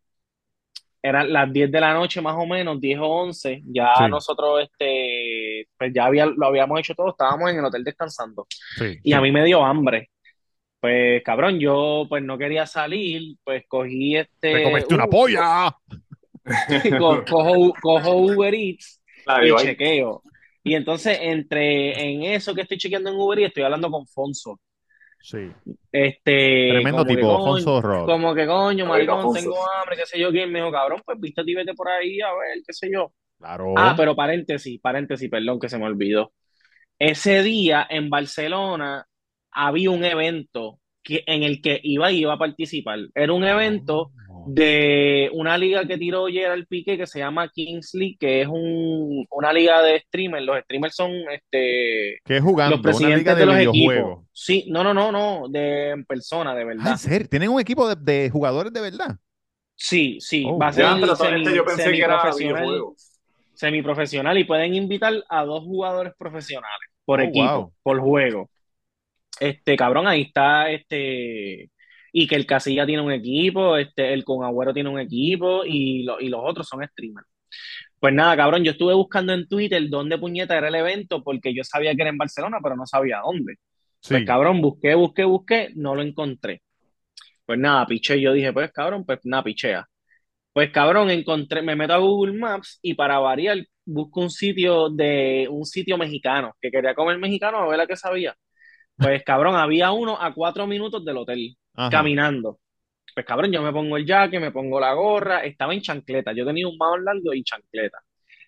eran las 10 de la noche más o menos, 10 o 11. Ya Sí, nosotros, este, pues ya había, lo habíamos hecho todo, estábamos en el hotel descansando. sí, Y a mí me dio hambre. Pues cabrón, yo pues no quería salir, pues cogí Te este, comiste una uh, polla. co- cojo, cojo Uber Eats La y chequeo. Y entonces, entre en eso que estoy chequeando en Uber Eats, estoy hablando con Fonso. Sí. Este, Tremendo tipo, como que coño, maricón, tengo hambre, qué sé yo, quién me dijo, cabrón, pues vístete y vete por ahí a ver, qué sé yo. Claro. Ah, pero paréntesis, paréntesis, perdón que se me olvidó. Ese día en Barcelona había un evento que, en el que iba y iba a participar. Era un evento Oh. De una liga que tiró Gerald Piqué que se llama Kings League, que es un, una liga de streamers. Los streamers son este, ¿Qué es jugando? los Una liga presidentes de de los equipos. videojuegos. Sí, no, no, no, no, de en persona, de Ah, ¿en verdad. serio? ¿Tienen un equipo de, de jugadores de verdad? Sí, sí, Oh, va a ser Ya, pero semi, este yo pensé que era semiprofesional, videojuegos. semiprofesional y pueden invitar a dos jugadores profesionales por Oh, equipo, wow. por juego. Este, cabrón, ahí está este, y que el Casilla tiene un equipo, este, el Con Agüero tiene un equipo y, lo- y los otros son streamers. Pues nada, cabrón, yo estuve buscando en Twitter dónde puñeta era el evento porque yo sabía que era en Barcelona, pero no sabía dónde. Pues cabrón, busqué, busqué, busqué, no lo encontré. Pues nada, piché, yo dije, pues cabrón, pues nada, pichea. Pues cabrón, encontré, me meto a Google Maps y para variar busco un sitio de un sitio mexicano, que quería comer mexicano a ver la que sabía. Pues cabrón, había uno a cuatro minutos del hotel, Ajá. caminando. Pues cabrón, yo me pongo el jaque, me pongo la gorra, estaba en chancleta, yo tenía un maón largo y chancleta.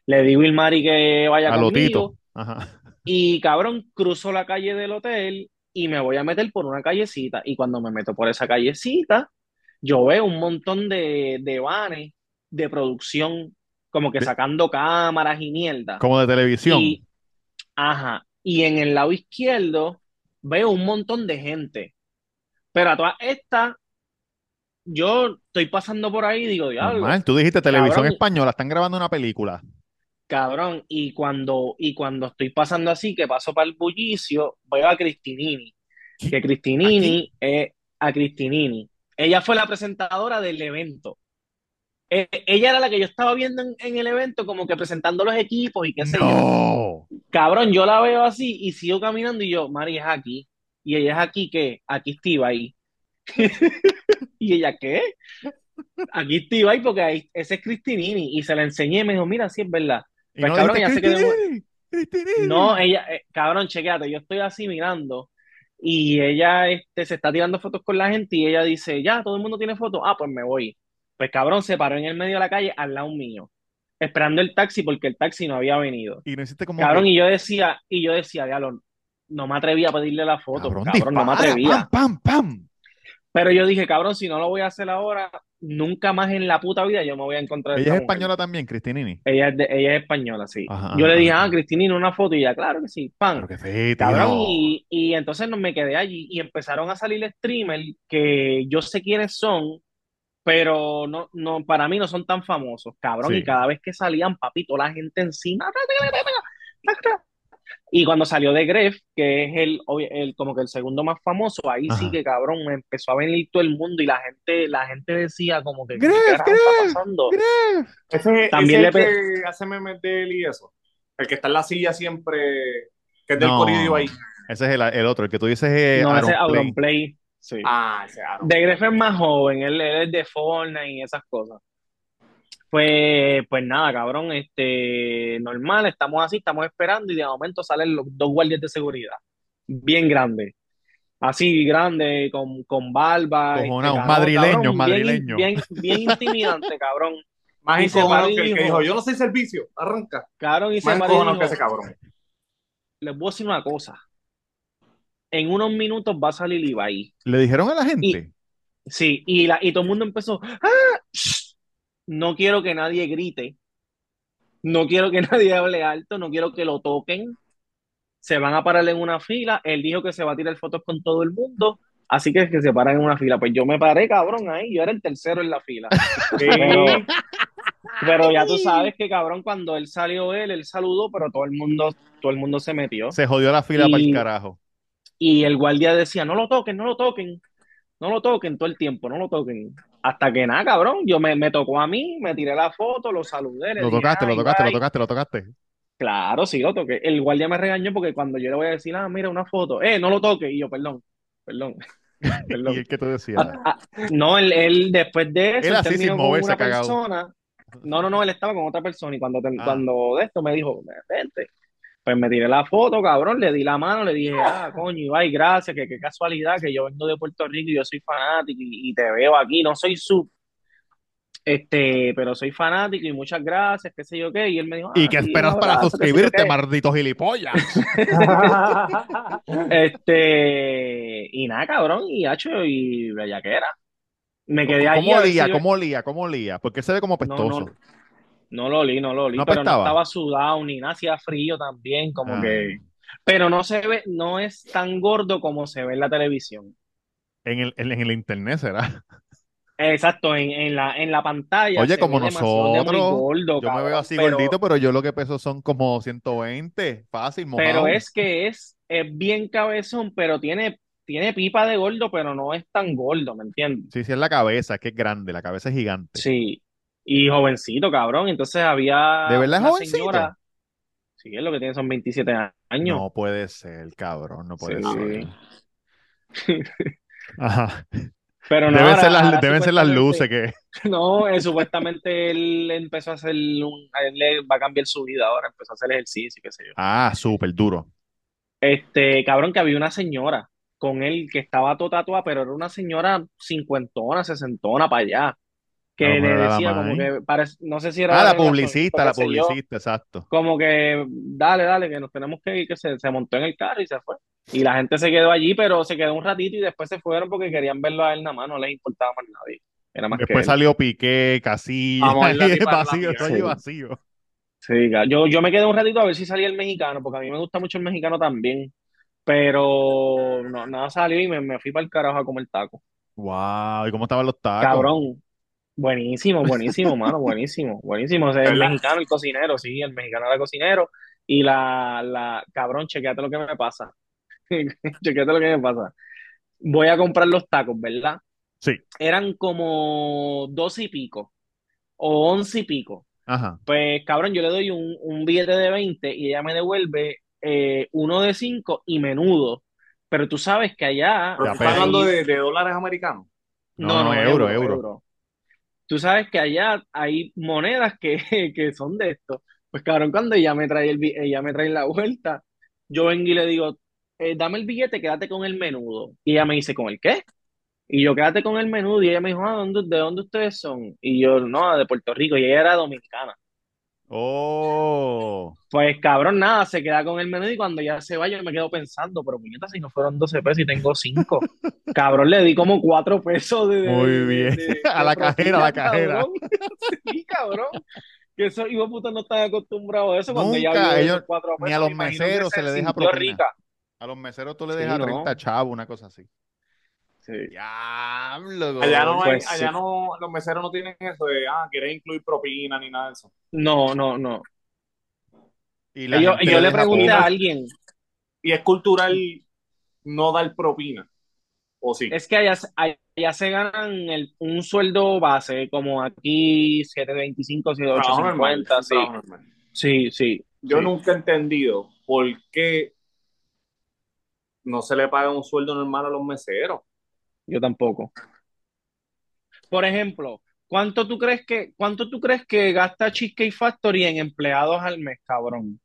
Le digo a Ilmari que vaya A conmigo Ajá. y cabrón, cruzo la calle del hotel y me voy a meter por una callecita. Y cuando me meto por esa callecita, yo veo un montón de, de vanes de producción, como que sacando cámaras y mierda. Como de televisión. Y, ajá, y en el lado izquierdo veo un montón de gente. Pero a todas estas, yo estoy pasando por ahí y digo, diablo, Normal. Tú dijiste televisión cabrón, española, están grabando una película. cabrón. Y cuando, y cuando estoy pasando así, que paso para el bullicio, veo a Cristinini. Que. Cristinini, es a Cristinini. Ella fue la presentadora del evento. Eh, ella era la que yo estaba viendo en, en el evento, como que presentando los equipos y qué sé yo. Cabrón, yo la veo así y sigo caminando y yo, Mari, es aquí. Y ella es aquí, ¿qué? Aquí estoy ahí. Y ella, ¿qué? Aquí estoy ahí porque ahí, ese es Cristinini. Y se la enseñé y me dijo, mira, sí es verdad. Y Pues no cabrón, dijiste ella se quedó. No, ella, eh, cabrón, chequéate, yo estoy así mirando y ella este, se está tirando fotos con la gente y ella dice, ya, todo el mundo tiene fotos, ah, pues me voy. Pues cabrón, se paró en el medio de la calle al lado mío, esperando el taxi porque el taxi no había venido. Y no hiciste como Cabrón, que, y yo decía, y yo decía, diablo, no me atrevía a pedirle la foto, cabrón, cabrón, no me atrevía. pam, pam, pam. Pero yo dije, cabrón, si no lo voy a hacer ahora, nunca más en la puta vida yo me voy a encontrar Ella es mujer. española también, Cristinini. Ella es, de- ella es española, sí. Ajá, Yo le dije, ah, Cristinina, una foto, y ella, claro que sí, pan. Que sí, Cabrón, y, y entonces no me quedé allí y empezaron a salir streamers que yo sé quiénes son, pero no, no, para mí no son tan famosos, cabrón, y cada vez que salían, papito, la gente encima. Y cuando salió de Gref, que es el, el como que el segundo más famoso, ahí sí que cabrón, me empezó a venir todo el mundo y la gente, la gente decía como que, ¿qué Gref, carajo está pasando? Gref. Ese, También ese le el que hace memes de él y eso. El que está en la silla siempre, que es del corillo No, ahí. ese es el, el otro, el que tú dices es No, ese es Play. Sí. Ah, ese Aaron. De Gref es más joven, él, él es de Fortnite y esas cosas. Pues, pues nada, cabrón, este, normal, estamos así, estamos esperando y de momento salen los dos guardias de seguridad, bien grandes, así grande, con, con barba, este, cabrón, madrileño, cabrón, madrileño. Bien, bien, intimidante, cabrón. Más Y que el que dijo- dijo, yo no soy servicio, arranca. Cabrón, y se Más que dijo, ese cabrón. les voy a decir una cosa, en unos minutos va a salir Ibai. Le dijeron a la gente. Sí, y, la, y todo el mundo empezó, ¡Ah! No quiero que nadie grite, no quiero que nadie hable alto, no quiero que lo toquen, se van a parar en una fila, él dijo que se va a tirar fotos con todo el mundo, así que que se paran en una fila, pues yo me paré, cabrón, ahí, yo era el tercero en la fila, pero, pero ya tú sabes que, cabrón, cuando él salió él, él saludó, pero todo el mundo, todo el mundo se metió. Se jodió la fila Y- para el carajo. Y el guardia decía, no lo toquen, no lo toquen, no lo toquen todo el tiempo, no lo toquen. Hasta que nada, cabrón, yo me, me tocó a mí, me tiré la foto, lo saludé, Lo dije, tocaste, lo "Ay, tocaste, lo bye". tocaste, lo tocaste. Claro, sí, lo toqué. El guardia me regañó porque cuando yo le voy a decir, ah, mira, una foto, eh, no lo toque. Y yo, perdón, perdón, Y perdón. el que tú decías. Ah, ah, no, él, él después de eso, Él así sin moverse, una cagado. persona. No, no, no, él estaba con otra persona y cuando, te- Ah. cuando de esto me dijo, vente. Pues me tiré la foto, cabrón, le di la mano, le dije, ah, coño, Ibai, gracias, que qué casualidad que yo vengo de Puerto Rico y yo soy fanático y, y te veo aquí, no soy sub, este, pero soy fanático y muchas gracias, qué sé yo qué, y él me dijo, ¿Y ah, qué esperas para yo suscribirte, maldito gilipollas? Este, y nada, cabrón, y hacho, y bellaquera. Me quedé allí ¿Cómo a ver olía? si- ¿Cómo olía? ¿Cómo olía? Porque se ve como pestoso. no, no lo olí, no lo olí, ¿No pero no estaba sudado ni nada, hacía frío también, como Ah. que, pero no se ve, no es tan gordo como se ve en la televisión. En el, en, el internet será. Exacto, en, en la, en la pantalla Oye, como nosotros, gordo, Yo me veo así pero, gordito, pero yo lo que peso son como 120. Fácil, mojado. pero es que es, es bien cabezón, pero tiene, tiene pipa de gordo, pero no es tan gordo, ¿me entiendes? Sí, sí, es la cabeza, es que es grande, la cabeza es gigante. Sí, y jovencito, cabrón. Entonces había ¿De verdad es jovencito? señora, sí, es lo que tiene son 27 años. No puede ser, cabrón, no puede Sí. ser. Ajá. Pero no, Deben ahora- ser las, ahora deben ser las luces supuestamente- que. No, eh, supuestamente él empezó a hacer un, él le va a cambiar su vida ahora, empezó a hacer ejercicio, qué sé yo. Ah, súper duro. Este, cabrón, que había una señora con él que estaba toda tatuada, pero era una señora cincuentona, sesentona para allá, que le decía como que parece, no sé si era Ah, la publicista, la yo, publicista, exacto. como que dale, dale, que nos tenemos que ir, que se, se montó en el carro y se fue. Y la gente se quedó allí, pero se quedó un ratito y después se fueron porque querían verlo a él nada más, no les importaba más nadie. Era más Después salió Piqué, Casilla, vacío, Sí. vacío. Sí, yo, yo me quedé un ratito a ver si salía el mexicano, porque a mí me gusta mucho el mexicano también. Pero no, nada salió y me, me fui para el carajo a comer taco. Wow, ¿y cómo estaban los tacos? Cabrón. Buenísimo, buenísimo, mano, buenísimo, buenísimo. O sea, el ¿Verdad? mexicano, el cocinero, sí, el mexicano era cocinero. Y la, la, cabrón, chequéate lo que me pasa. Chequéate lo que me pasa. Voy a comprar los tacos, ¿verdad? Sí, Eran como doce y pico o once y pico. ajá. Pues, cabrón, yo le doy un, un billete de 20 y ella me devuelve eh, uno de 5 y menudo. Pero tú sabes que allá. Estás hablando de, de dólares americanos. No, no, euro, euro. Tú sabes que allá hay monedas que, que son de esto. Pues, cabrón, cuando ella me trae el, ella me trae la vuelta, yo vengo y le digo, eh, dame el billete, quédate con el menudo. Y ella me dice, ¿con el qué? Y yo, quédate con el menudo. Y ella me dijo, ah, ¿dónde, ¿de dónde ustedes son? Y yo, no, de Puerto Rico. Y ella era dominicana. Oh, Pues cabrón, nada, se queda con el menú y cuando ya se va yo me quedo pensando, pero puñeta, si no fueron 12 pesos y tengo 5. Cabrón, le di como 4 pesos de, de- Muy de- bien. de- A la cajera, a la cajera. Sí, cabrón. Que esos hijos de puta no están acostumbrados a eso cuando ya Nunca, ellos- esos 4 ni a pesos, los me meseros se les deja propina. rica. a los meseros tú le Sí, dejas no. 30 chavos, una cosa así. Sí. Diablo, Allá no hay, Pues allá sí. no, los meseros no tienen eso de, ah, quieres incluir propina ni nada de eso. No, no, no. Y yo, le pregunté a alguien, Y es cultural no dar propina. ¿O sí? es que allá, allá se ganan el- un sueldo base, como aquí 7.25, Trabajo normal, 7.850, un sí. trabajo normal. Sí, sí. Yo sí. nunca he entendido por qué no se le paga un sueldo normal a los meseros. Yo tampoco. Por ejemplo, ¿cuánto tú crees que, cuánto tú crees que gasta Cheesecake Factory en empleados al mes, cabrón?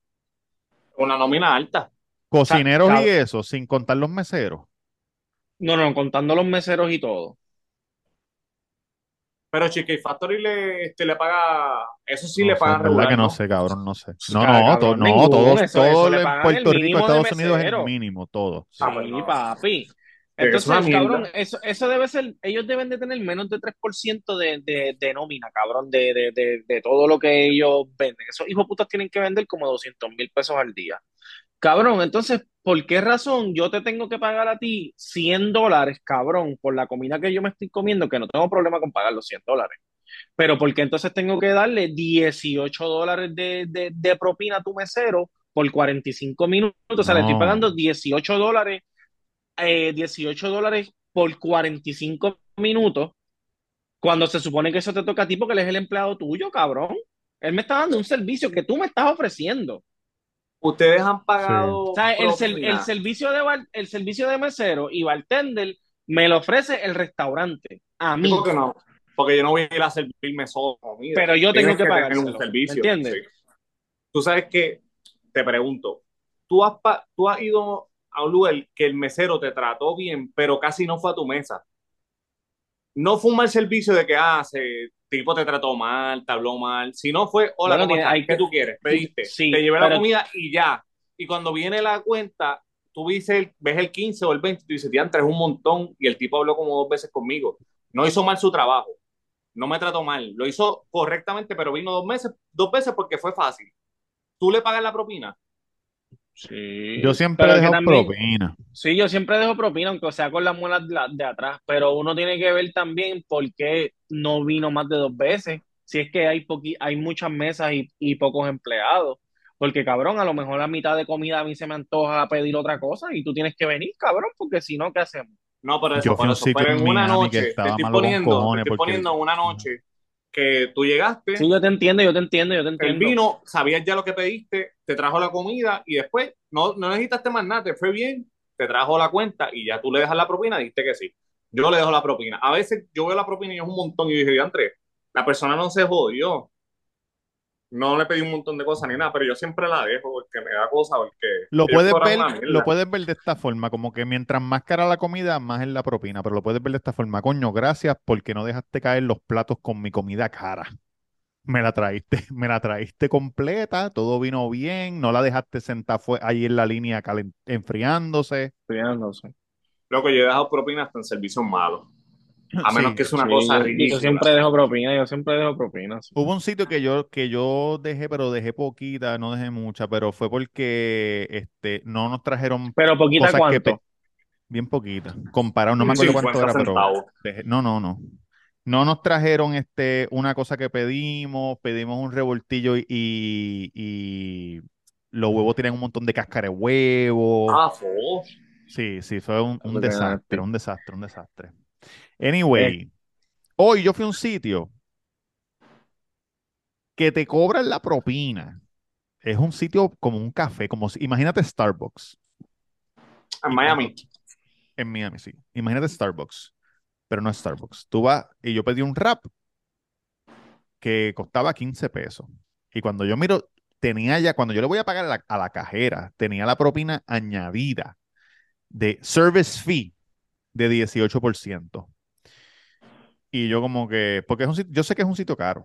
Una nómina alta. Cocineros y eso, sin contar los meseros. No, no, contando los meseros y todo. Pero Cheesecake Factory le, este, le paga. Eso sí No le sé, pagan verdad regular. que no ¿no? sé, cabrón, no sé. No, no, cabrón, to- no, todos, eso- todo eso en Puerto Rico, Estados Unidos es el mínimo, todo. sí. Ah, pues papi. Entonces, cabrón, eso, eso debe ser, ellos deben de tener menos de 3% de, de, de nómina, cabrón, de, de, de, de todo lo que ellos venden. Esos hijos putas tienen que vender como 200 mil pesos al día. Cabrón, entonces, ¿por qué razón yo te tengo que pagar a ti 100 dólares, cabrón, por la comida que yo me estoy comiendo, que no tengo problema con pagar los 100 dólares? Pero ¿por qué entonces tengo que darle 18 dólares de, de, de propina a tu mesero por 45 minutos? O sea, le estoy pagando 18 dólares, eh, 18 dólares por 45 minutos, cuando se supone que eso te toca a ti porque él es el empleado tuyo, cabrón. Él me está dando un servicio que tú me estás ofreciendo. Ustedes han pagado. O sea, el, ser- el servicio de bar- el servicio de mesero y bartender me lo ofrece el restaurante a mí. ¿Por qué no? Porque yo no voy a ir a servirme solo comida. Pero yo tengo que pagárselo, un servicio. ¿me entiendes? sí. Tú sabes que, te pregunto, ¿tú has, tú has ido a un lugar que el mesero te trató bien, pero casi no fue a tu mesa? No fue un mal servicio de que, ah, ese tipo te trató mal, te habló mal. Si no fue, hola, Bueno, ¿cómo hay ¿Qué que- tú quieres? Pediste. Sí, te llevé la comida y ya. Y cuando viene la cuenta, tú ves el, ves el 15 o el 20 y tú dices, diantre, es un montón. Y el tipo habló como dos veces conmigo. No hizo mal su trabajo. No me trató mal. Lo hizo correctamente, pero vino dos meses, dos veces porque fue fácil. ¿Tú le pagas la propina? Sí. Yo siempre Pero dejo también- propina. Sí, yo siempre dejo propina, aunque sea con las muelas de, la- de atrás, pero uno tiene que ver también por qué no vino más de dos veces. Si es que hay, poqui- hay muchas mesas y, y pocos empleados. Porque, cabrón, a lo mejor la mitad de comida a mí se me antoja pedir otra cosa y tú tienes que venir, cabrón, porque si no, ¿qué hacemos? No, pero eso, Yo fui por eso. sitio Pero en una noche, te estoy poniendo, te estoy porque- poniendo una noche que tú llegaste, Sí, yo te entiendo, yo te entiendo, yo te el entiendo. vino, sabías ya lo que pediste, te trajo la comida y después no, no necesitaste más nada, te fue bien, te trajo la cuenta y ya tú le dejas la propina, dijiste que sí. Yo le dejo la propina. A veces yo veo la propina y es un montón y yo dije, Andrés, la persona no se jodió. No le pedí un montón de cosas ni nada, pero yo siempre la dejo porque me da cosa, porque Lo puedes, ver, lo puedes ver de esta forma, como que mientras más cara la comida, más es la propina, pero lo puedes ver de esta forma, coño, gracias porque no dejaste caer los platos con mi comida cara. Me la traíste, me la traíste completa, todo vino bien, no la dejaste sentada fue ahí en la línea enfriándose. No sé. Loco, yo he dejado propina hasta en servicios malos. A menos Sí. que es una Sí, cosa yo- ridícula. Yo siempre dejo propina, yo siempre dejo propina. sí. Hubo un sitio que yo, que yo dejé, pero dejé poquita, no dejé mucha, pero fue porque este, no nos trajeron Pero poquita cosas cuánto. bien poquita, comparado, no me acuerdo cuánto 50 era, pero dejé- no, no, no. No nos trajeron este, una cosa que pedimos, pedimos un revoltillo y, y, y los huevos tienen un montón de cáscara de huevo. Ah. Sí, sí, fue un, desastre, un desastre, un desastre. Anyway, hoy yo fui a un sitio que te cobran la propina. Es un sitio como un café, como si, imagínate Starbucks En Miami. en Miami, sí. Imagínate Starbucks, pero no es Starbucks. Tú vas y yo pedí un wrap que costaba 15 pesos. Y cuando yo miro, tenía ya, cuando yo le voy a pagar a la, a la cajera, tenía la propina añadida de service fee de 18%. Y yo como que, porque es un sitio, yo sé que es un sitio caro.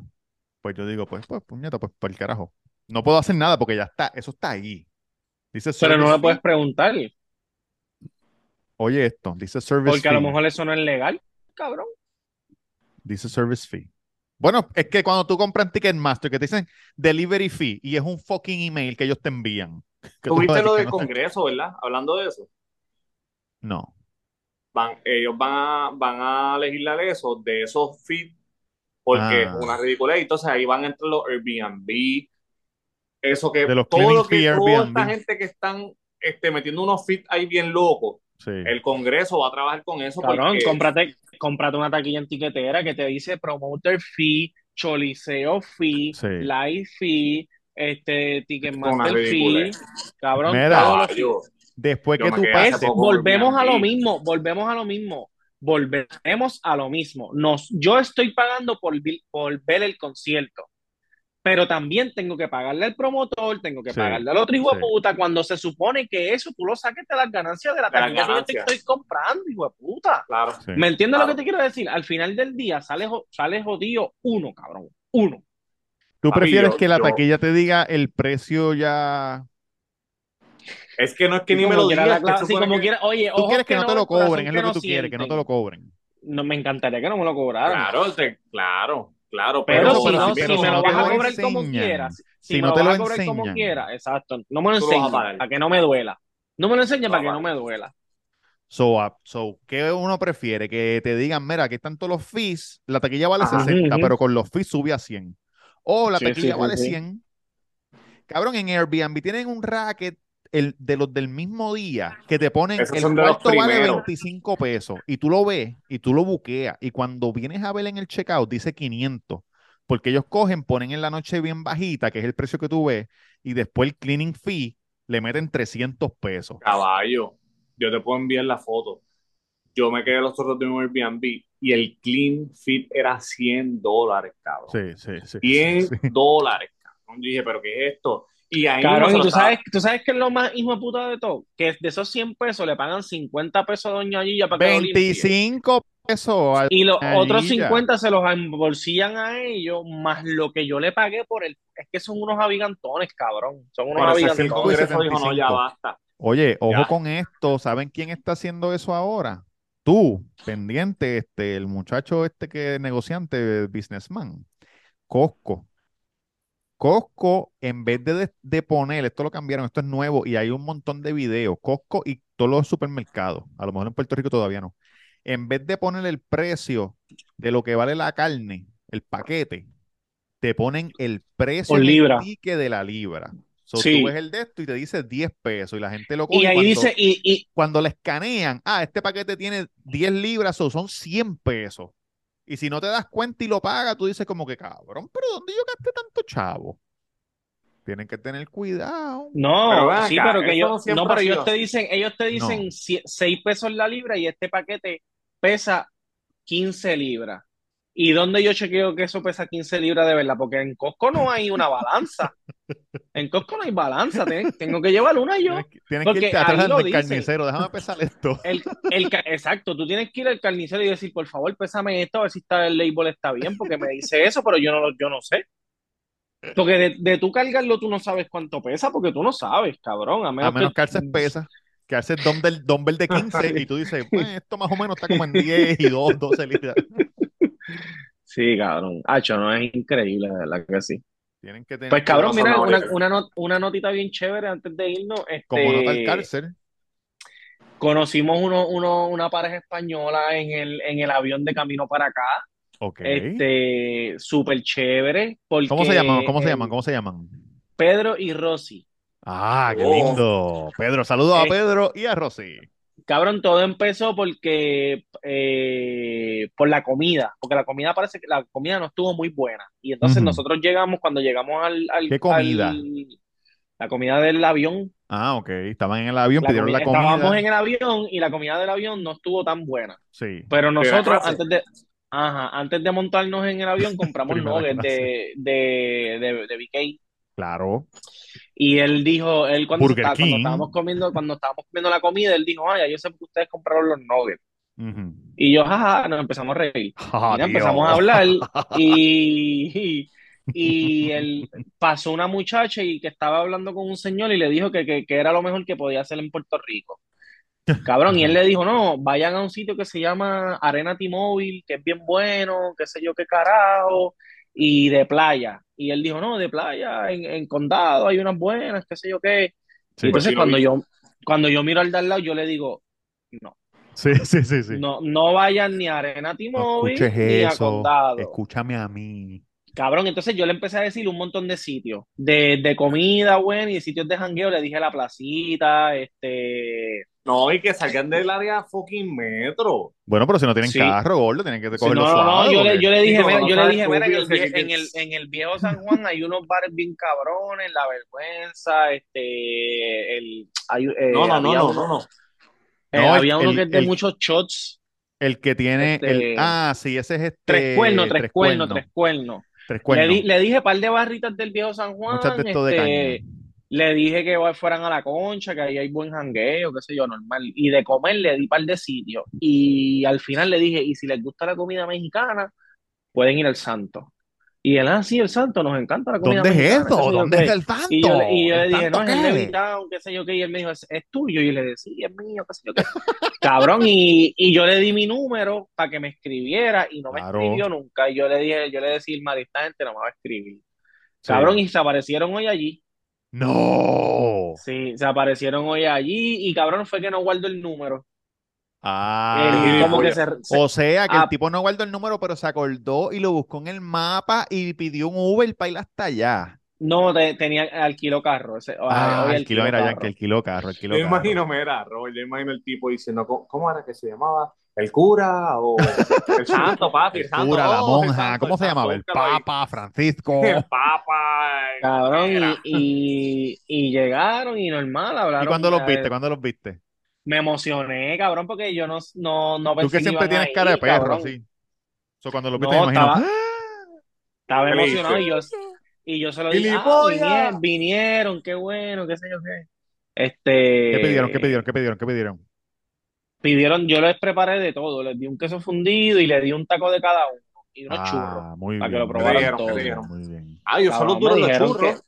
Pues yo digo, pues, pues, puñeta, pues, por el carajo. No puedo hacer nada porque ya está, eso está ahí. Dice Pero no le puedes preguntar, Oye esto, dice service porque a lo mejor eso no es legal, cabrón. Dice service fee. Bueno, es que cuando tú compras en Ticketmaster que te dicen delivery fee y es un fucking email que ellos te envían. Tuviste lo que del no? Congreso, ¿verdad? Hablando de eso. No. Van, ellos van a, van a legislar eso, de esos feeds, porque Ah. es una ridiculez. Entonces ahí van a entrar los Airbnb, eso que, De los todo cleaning lo que, fee toda esta gente que están este, metiendo unos feeds ahí bien locos, Sí. el Congreso va a trabajar con eso Cabrón, porque cómprate, cómprate una taquilla en tiquetera que te dice promoter fee, choliseo fee, Sí. live fee, este, Ticketmaster fee, cabrón, Mira. Después Yo que tú pases, poco volvemos a lo mismo, volvemos a lo mismo. volveremos a lo mismo. Nos, yo estoy pagando por, ver el concierto, pero también tengo que pagarle al promotor, tengo que Sí, pagarle al otro hijo sí. de puta, cuando se supone que eso tú lo saques de las ganancias de la taquilla que yo te estoy comprando, hijo de puta. Claro. Sí. ¿Me entiendes Claro. lo que te quiero decir? Al final del día sale, sale jodido uno, cabrón. Uno. ¿Tú Papi, prefieres yo- que la yo- taquilla te diga el precio ya? Es que no es que Y ni me lo digas. como que- quiera, oye, Tú quieres que no te lo cobren, es lo que tú quieres, que no te lo cobren. No, me encantaría que no me lo cobraran. Claro, te- claro, claro. Pero, Pero- si no, si- me lo vas a cobrar como quieras, si, si me no lo te vas lo a cobrar como quieras, exacto. No me lo vas pagar. para que no me duela. No me lo enseñes para que vas no me duela. So, so, ¿qué uno prefiere? Que te digan, mira, aquí están todos los fees, la taquilla vale Ajá. 60, Ujú. pero con los fees sube a 100. O la Sí, taquilla sí, vale sí. 100. Cabrón, en Airbnb tienen un racket el, de los del mismo día que te ponen Esos el cuarto vale primeros. 25 pesos y tú lo ves y tú lo buqueas y cuando vienes a ver en el checkout dice 500 porque ellos cogen, ponen en la noche bien bajita, que es el precio que tú ves, y después el cleaning fee le meten 300 pesos. Caballo, yo te puedo enviar la foto. Yo me quedé los otros de un Airbnb y el clean fit era 100 dólares, cabrón. Sí, sí, sí. 100 sí. dólares, cabrón. Yo dije, ¿pero qué es esto? Y ahí Cabrón, y tú sabes, tú sabes que es lo más hijo de puta de todo, que de esos 100 pesos le pagan 50 pesos a Doña Gilla para que lo limpie. 25 pesos. al- Y los otros Gilla. 50 se los embolsillan a ellos, más lo que yo le pagué por el. Es que son unos abigantones, cabrón. Son unos el. Congreso dijo, no, 75. ya basta. Oye, ojo Ya. con esto. ¿Saben quién está haciendo eso ahora? Tú, pendiente, este, el muchacho este que es negociante, businessman. Costco. Costco, en vez de, de, poner, esto lo cambiaron, esto es nuevo y hay un montón de videos. Costco y todos los supermercados, a lo mejor en Puerto Rico todavía no. En vez de poner el precio de lo que vale la carne, el paquete, te ponen el precio libra. de la libra. So, Sí. tú ves el de esto y te dice 10 pesos y la gente lo coge Y ahí cuando, dice, y, y cuando le escanean, ah, este paquete tiene 10 libras o son 100 pesos. Y si no te das cuenta y lo pagas, tú dices como que cabrón, pero ¿dónde yo gasté tanto chavo? Tienen que tener cuidado. no, Pero sí, pero que ellos, no siempre no, pero ellos te dicen, ellos te dicen No. 6 pesos la libra y este paquete pesa 15 libras. ¿Y dónde yo chequeo que eso pesa 15 libras de verdad? Porque en Costco no hay una balanza. En Costco no hay balanza. Ten- Tengo que llevar una yo. Tienes que, irte atrás del carnicero, déjame pesar esto. El, el, ca- exacto, tú tienes que ir al carnicero y decir, por favor, pésame esto, a ver si está, el label está bien, porque me dice eso, pero yo no, lo- yo no sé. Porque de, de tú cargarlo, tú no sabes cuánto pesa, porque tú no sabes, cabrón. A A menos, que que, pesa, que alces dumbbell, dumbbell de 15 y tú dices, "Pues, esto más o menos está como en 10 y 2, 12 libras. Sí, cabrón. Hacho, no es increíble, de verdad que sí. Tienen que tener Pues cabrón, mira, una, una, not- una notita bien chévere antes de irnos. como nota Este, el cárcel. conocimos uno, uno, una pareja española en el, en el avión de camino para acá. Ok. Este, súper chévere. Porque ¿Cómo se llaman? ¿Cómo se llaman? ¿Cómo se llaman? Pedro y Rosy. Ah, qué Oh. lindo. Pedro, saludos a Pedro y a Rosy. Cabrón, todo empezó porque eh, por la comida, porque la comida parece que la comida no estuvo muy buena. Y entonces nosotros llegamos, cuando llegamos al, al- ¿Qué comida? al- la comida del avión, Ah, ok. Estaban en el avión, la pidieron comida- la comida. estábamos en el avión y la comida del avión no estuvo tan buena. Sí. Pero nosotros antes de, ajá, antes de montarnos en el avión compramos nuggets de, de, de, de BK. Claro. Y él dijo, él cuando, estábamos comiendo, cuando estábamos comiendo la comida, él dijo, ay, yo sé qué ustedes compraron los nuggets. Y yo, jaja, nos empezamos a reír. Tío. empezamos a hablar y, y, él pasó una muchacha y que estaba hablando con un señor y le dijo que, que, que era lo mejor que podía hacer en Puerto Rico. Cabrón, y él le dijo, no, vayan a un sitio que se llama Arena T-Mobile, que es bien bueno, qué sé yo qué carajo, y de playa. Y él dijo, no, de playa, en, en condado hay unas buenas, qué sé yo qué. Sí. Entonces Pues sí lo cuando vi. yo, cuando yo miro al de al lado, yo le digo, no. Sí, sí, sí, sí. No, no vayan ni a Arena T-Mobile ni a eso. Condado. Escúchame a mí. Cabrón, entonces yo le empecé a decir un montón de sitios, de, de comida buena y de sitios de jangueo. Le dije la placita, este. No, y que salgan del área fucking metro. Bueno, pero si no tienen Sí. carro, gordo, tienen que Sí, cogerlo no, no, no, suave. yo le, porque- yo le dije, no yo le dije, mira, en el, que- en el, en el viejo San Juan hay unos bares bien cabrones, La Vergüenza, este, el, hay, eh, No, no, no, no, uno, no, no. eh, No, el- había uno el- que es de el- muchos shots. El que tiene el. Este, Ah, sí, ese es este. Tres cuernos, tres, Tres cuernos, cuernos. tres cuernos. Tres Le, di- le dije par de barritas del viejo San Juan. Muchas de esto de este, caña. Le dije que fueran a la concha, que ahí hay buen jangueo, qué sé yo, normal. Y de comer le di par de sitios. Y al final le dije, y si les gusta la comida mexicana, pueden ir al Santo. Y él, ah, sí, el Santo, nos encanta la comida ¿Dónde es mexicana, eso? sé yo ¿Dónde es el santo? Y yo, le- y yo le ¿El dije, no, es el? Levitown, qué sé yo qué. Y él me dijo, ¿es, es tuyo? Y yo le dije, sí, es mío, qué sé yo qué. Cabrón, y, y yo le di mi número para que me escribiera y no me Claro. escribió nunca. Y yo le dije, yo le decía, Irma, esta gente no me va a escribir. Sí. Cabrón, y se aparecieron hoy allí. No. Sí, se aparecieron hoy allí y cabrón fue que no guardo el número. Ah. Como que se, se- O sea, que el Ah. tipo no guardó el número, pero se acordó y lo buscó en el mapa y pidió un Uber para ir hasta allá. no te- tenía alquiló carro. Ese, Ah, kilo, mira, ya que el kilo carro, Yo carro. imagino, mira, Robert, yo imagino el tipo diciendo, ¿cómo, cómo era que se llamaba? ¿El cura o el santo, papi? El El santo, cura, la oh, el monja, santo, ¿cómo el se llamaba? El. Papa, Francisco. El papa. el- Cabrón, y, y, y llegaron y normal, hablaron. ¿Y cuándo los viste? ¿Cuándo los viste? Me emocioné, cabrón, porque yo no, no, no Tú pensé que que siempre tienes cara de perro, cabrón. así. So, cuando los No, viste, me imagino. estaba- ¡Ah! Estaba ¿Qué le emocionado y yo, y yo se lo dije, ah, vinieron, vinieron, qué bueno, qué sé yo qué. Este, ¿Qué pidieron? ¿Qué pidieron? ¿Qué pidieron? ¿Qué pidieron? Pidieron, yo les preparé de todo, les di un queso fundido y les di un taco de cada uno y unos churros. Ah, muy para que bien. lo probaran bien, todos. bien, bien. Ah, yo solo duro me los dijeron churros.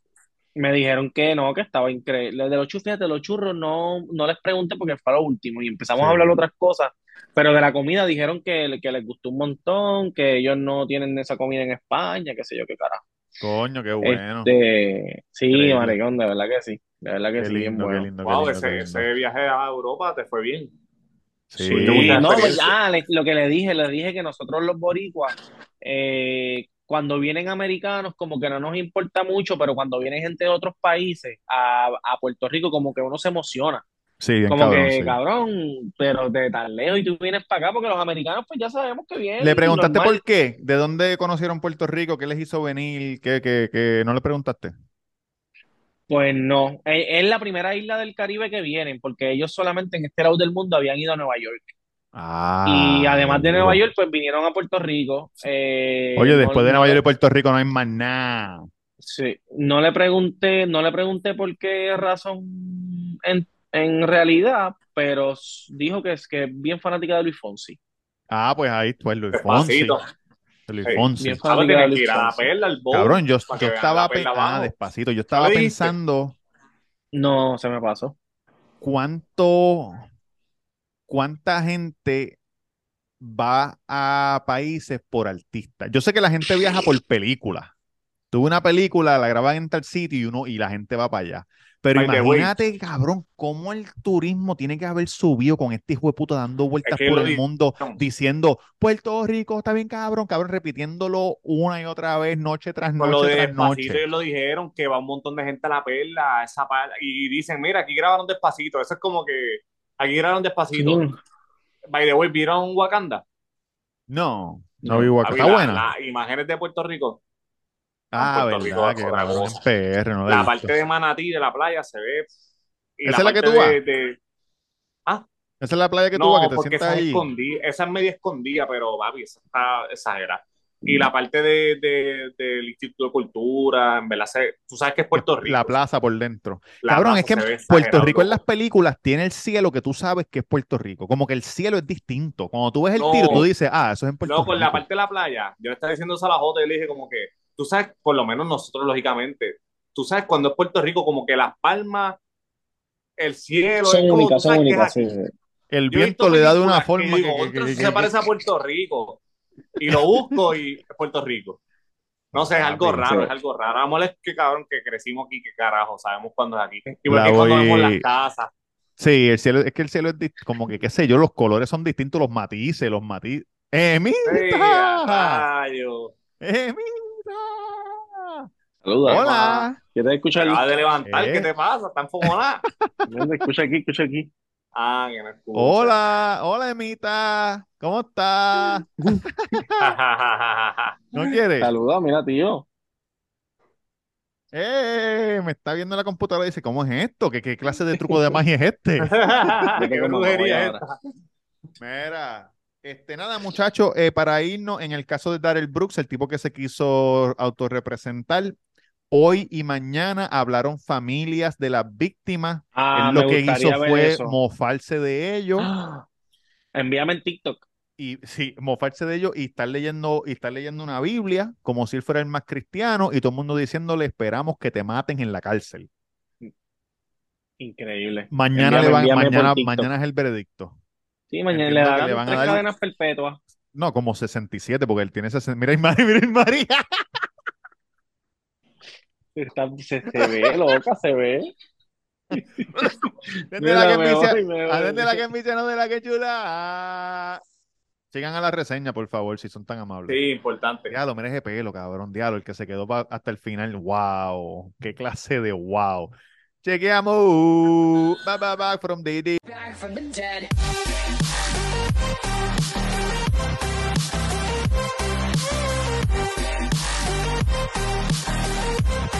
Me dijeron que no, que estaba increíble. De los churros, fíjate, los churros no, no les pregunté porque fue lo último y empezamos Sí. a hablar otras cosas, pero de la comida dijeron que, que les gustó un montón, que ellos no tienen esa comida en España, qué sé yo qué carajo. Coño, qué bueno. Este, sí, Increíble. maricón, de verdad que sí, de verdad que Qué sí, bien lindo, qué bueno. lindo, qué Wow, lindo, ese, qué lindo. ese viaje a Europa te fue bien. Sí. Mucha no, pues ya, le- lo que le dije, le dije que nosotros los boricuas, eh, cuando vienen americanos, como que no nos importa mucho, pero cuando viene gente de otros países a, a Puerto Rico, como que uno se emociona. Sí, bien Como cabrón, que, sí. cabrón, pero de tan lejos y tú vienes para acá, porque los americanos, pues ya sabemos que vienen. ¿Le preguntaste normal. por qué? ¿De dónde conocieron Puerto Rico? ¿Qué les hizo venir? ¿Qué, qué, qué? ¿No le preguntaste? Pues no, es, es la primera isla del Caribe que vienen, porque ellos solamente en este lado del mundo habían ido a Nueva York. Ah, y además de. Nueva York, pues vinieron a Puerto Rico. Eh, Oye, no- después de Nueva York y Puerto Rico no hay más nada. Sí, no le pregunté, no le pregunté por qué razón en, en realidad, pero dijo que es que es bien fanática de Luis Fonsi. Ah, pues ahí, pues Luis Fonsi. Despacito. Luis Sí. Fonsi. Bien Ah, fanática de tienes que Luis ir a la Fonsi. perla, al bowl, Cabrón, yo, yo estaba la perla pe- ah, despacito. Yo estaba pensando No, se me pasó. cuánto, cuánta gente va a países por artistas. Yo sé que la gente viaja por películas. Tuve una película, la graban en tal sitio y uno y la gente va para allá. Pero By the way. imagínate, cabrón, cómo el turismo tiene que haber subido con este hijo de puta dando vueltas que por el mundo diciendo Puerto Rico está bien cabrón, cabrón, repitiéndolo una y otra vez, noche tras Con lo noche de tras Despacito, noche. ellos lo dijeron, que va un montón de gente a la perla, a esa par- y dicen, mira, aquí grabaron Despacito. Eso es como que aquí grabaron Despacito. Sí. By the way, ¿vieron Wakanda? No, no acá. Papi, Está la- buena. Las imágenes de Puerto Rico. Ah, Puerto Rico verdad, es que grabaron en. PR, no la La parte de Manatí de la playa se ve. y ¿Esa es la que tú vas? de- de- Esa es la playa que tú No, vas, que te porque sientas esa escondida, esa es media escondida, pero papi, esa está exagerada. Y la parte de, de- del Instituto de Cultura, en verdad, se- tú sabes que es Puerto Rico. La plaza por dentro. La Cabrón, es que Puerto Rico en las películas tiene el cielo que tú sabes que es Puerto Rico. Como que el cielo es distinto. Cuando tú ves el No. tiro, tú dices, ah, eso es en Puerto Luego, con la Rico. parte de la playa, yo le estaba diciendo eso a la Jota y le dije como que, tú sabes, por lo menos nosotros, lógicamente, tú sabes cuando es Puerto Rico, como que las palmas, el cielo, Son es únicas, son sabes que es únicas, aquí. sí, sí. El viento le da de una forma digo, que, que- "Contra, que- eso que- se parece a Puerto Rico. Y lo busco y es Puerto Rico. No sé, es algo Papi, raro, es algo raro. Vamos, es que cabrón que crecimos aquí, que carajo, sabemos cuándo es aquí. Y porque cuando vemos las casas. Sí, el cielo, es que el cielo es como que, qué sé yo, los colores son distintos, los matices, los matices. ¡Emita! ¡Emita! Saluda. Hola. ¿Quieres escuchar? Acabas de levantar, Eh. ¿qué te pasa? ¿Están fogonadas? Escucha aquí, escucha aquí. Ah, que no escucha. Hola, hola Emita, ¿cómo estás? ¿No quieres? Saluda, mira, tío. ¡Eh! Me está viendo en la computadora y dice, ¿cómo es esto? ¿Qué, qué clase de truco de magia es este? ¿Qué como brujería es esta? Mira, Este, nada, muchachos, eh, para irnos, en el caso de Darrell Brooks, el tipo que se quiso autorrepresentar, hoy y mañana hablaron familias de las víctimas. Ah, Él lo que hizo fue eso. mofarse de ellos Ah, Envíame en TikTok. y sí, mofarse de ellos y estar leyendo y estar leyendo una Biblia como si él fuera el más cristiano y todo el mundo diciéndole esperamos que te maten en la cárcel. Increíble. Mañana Envíame- le van, mañana, mañana es el veredicto. Sí, mañana le que dan le van a dar- cadenas perpetuas. No, como 67, porque él tiene 60. Mira, María, mira, María. Está- se, se ve, loca, se ve. Desde la que me envicia- voy, me ah, desde la que envicia, no de la que chula. Sigan a la reseña, por favor, si son tan amables. Sí, importante. Diablo, mira ese pelo, cabrón. Diablo, el que se quedó hasta el final. Wow. Qué clase de wow. Chequeamos. Bye, bye, bye from the dead. Back from the dead. We'll.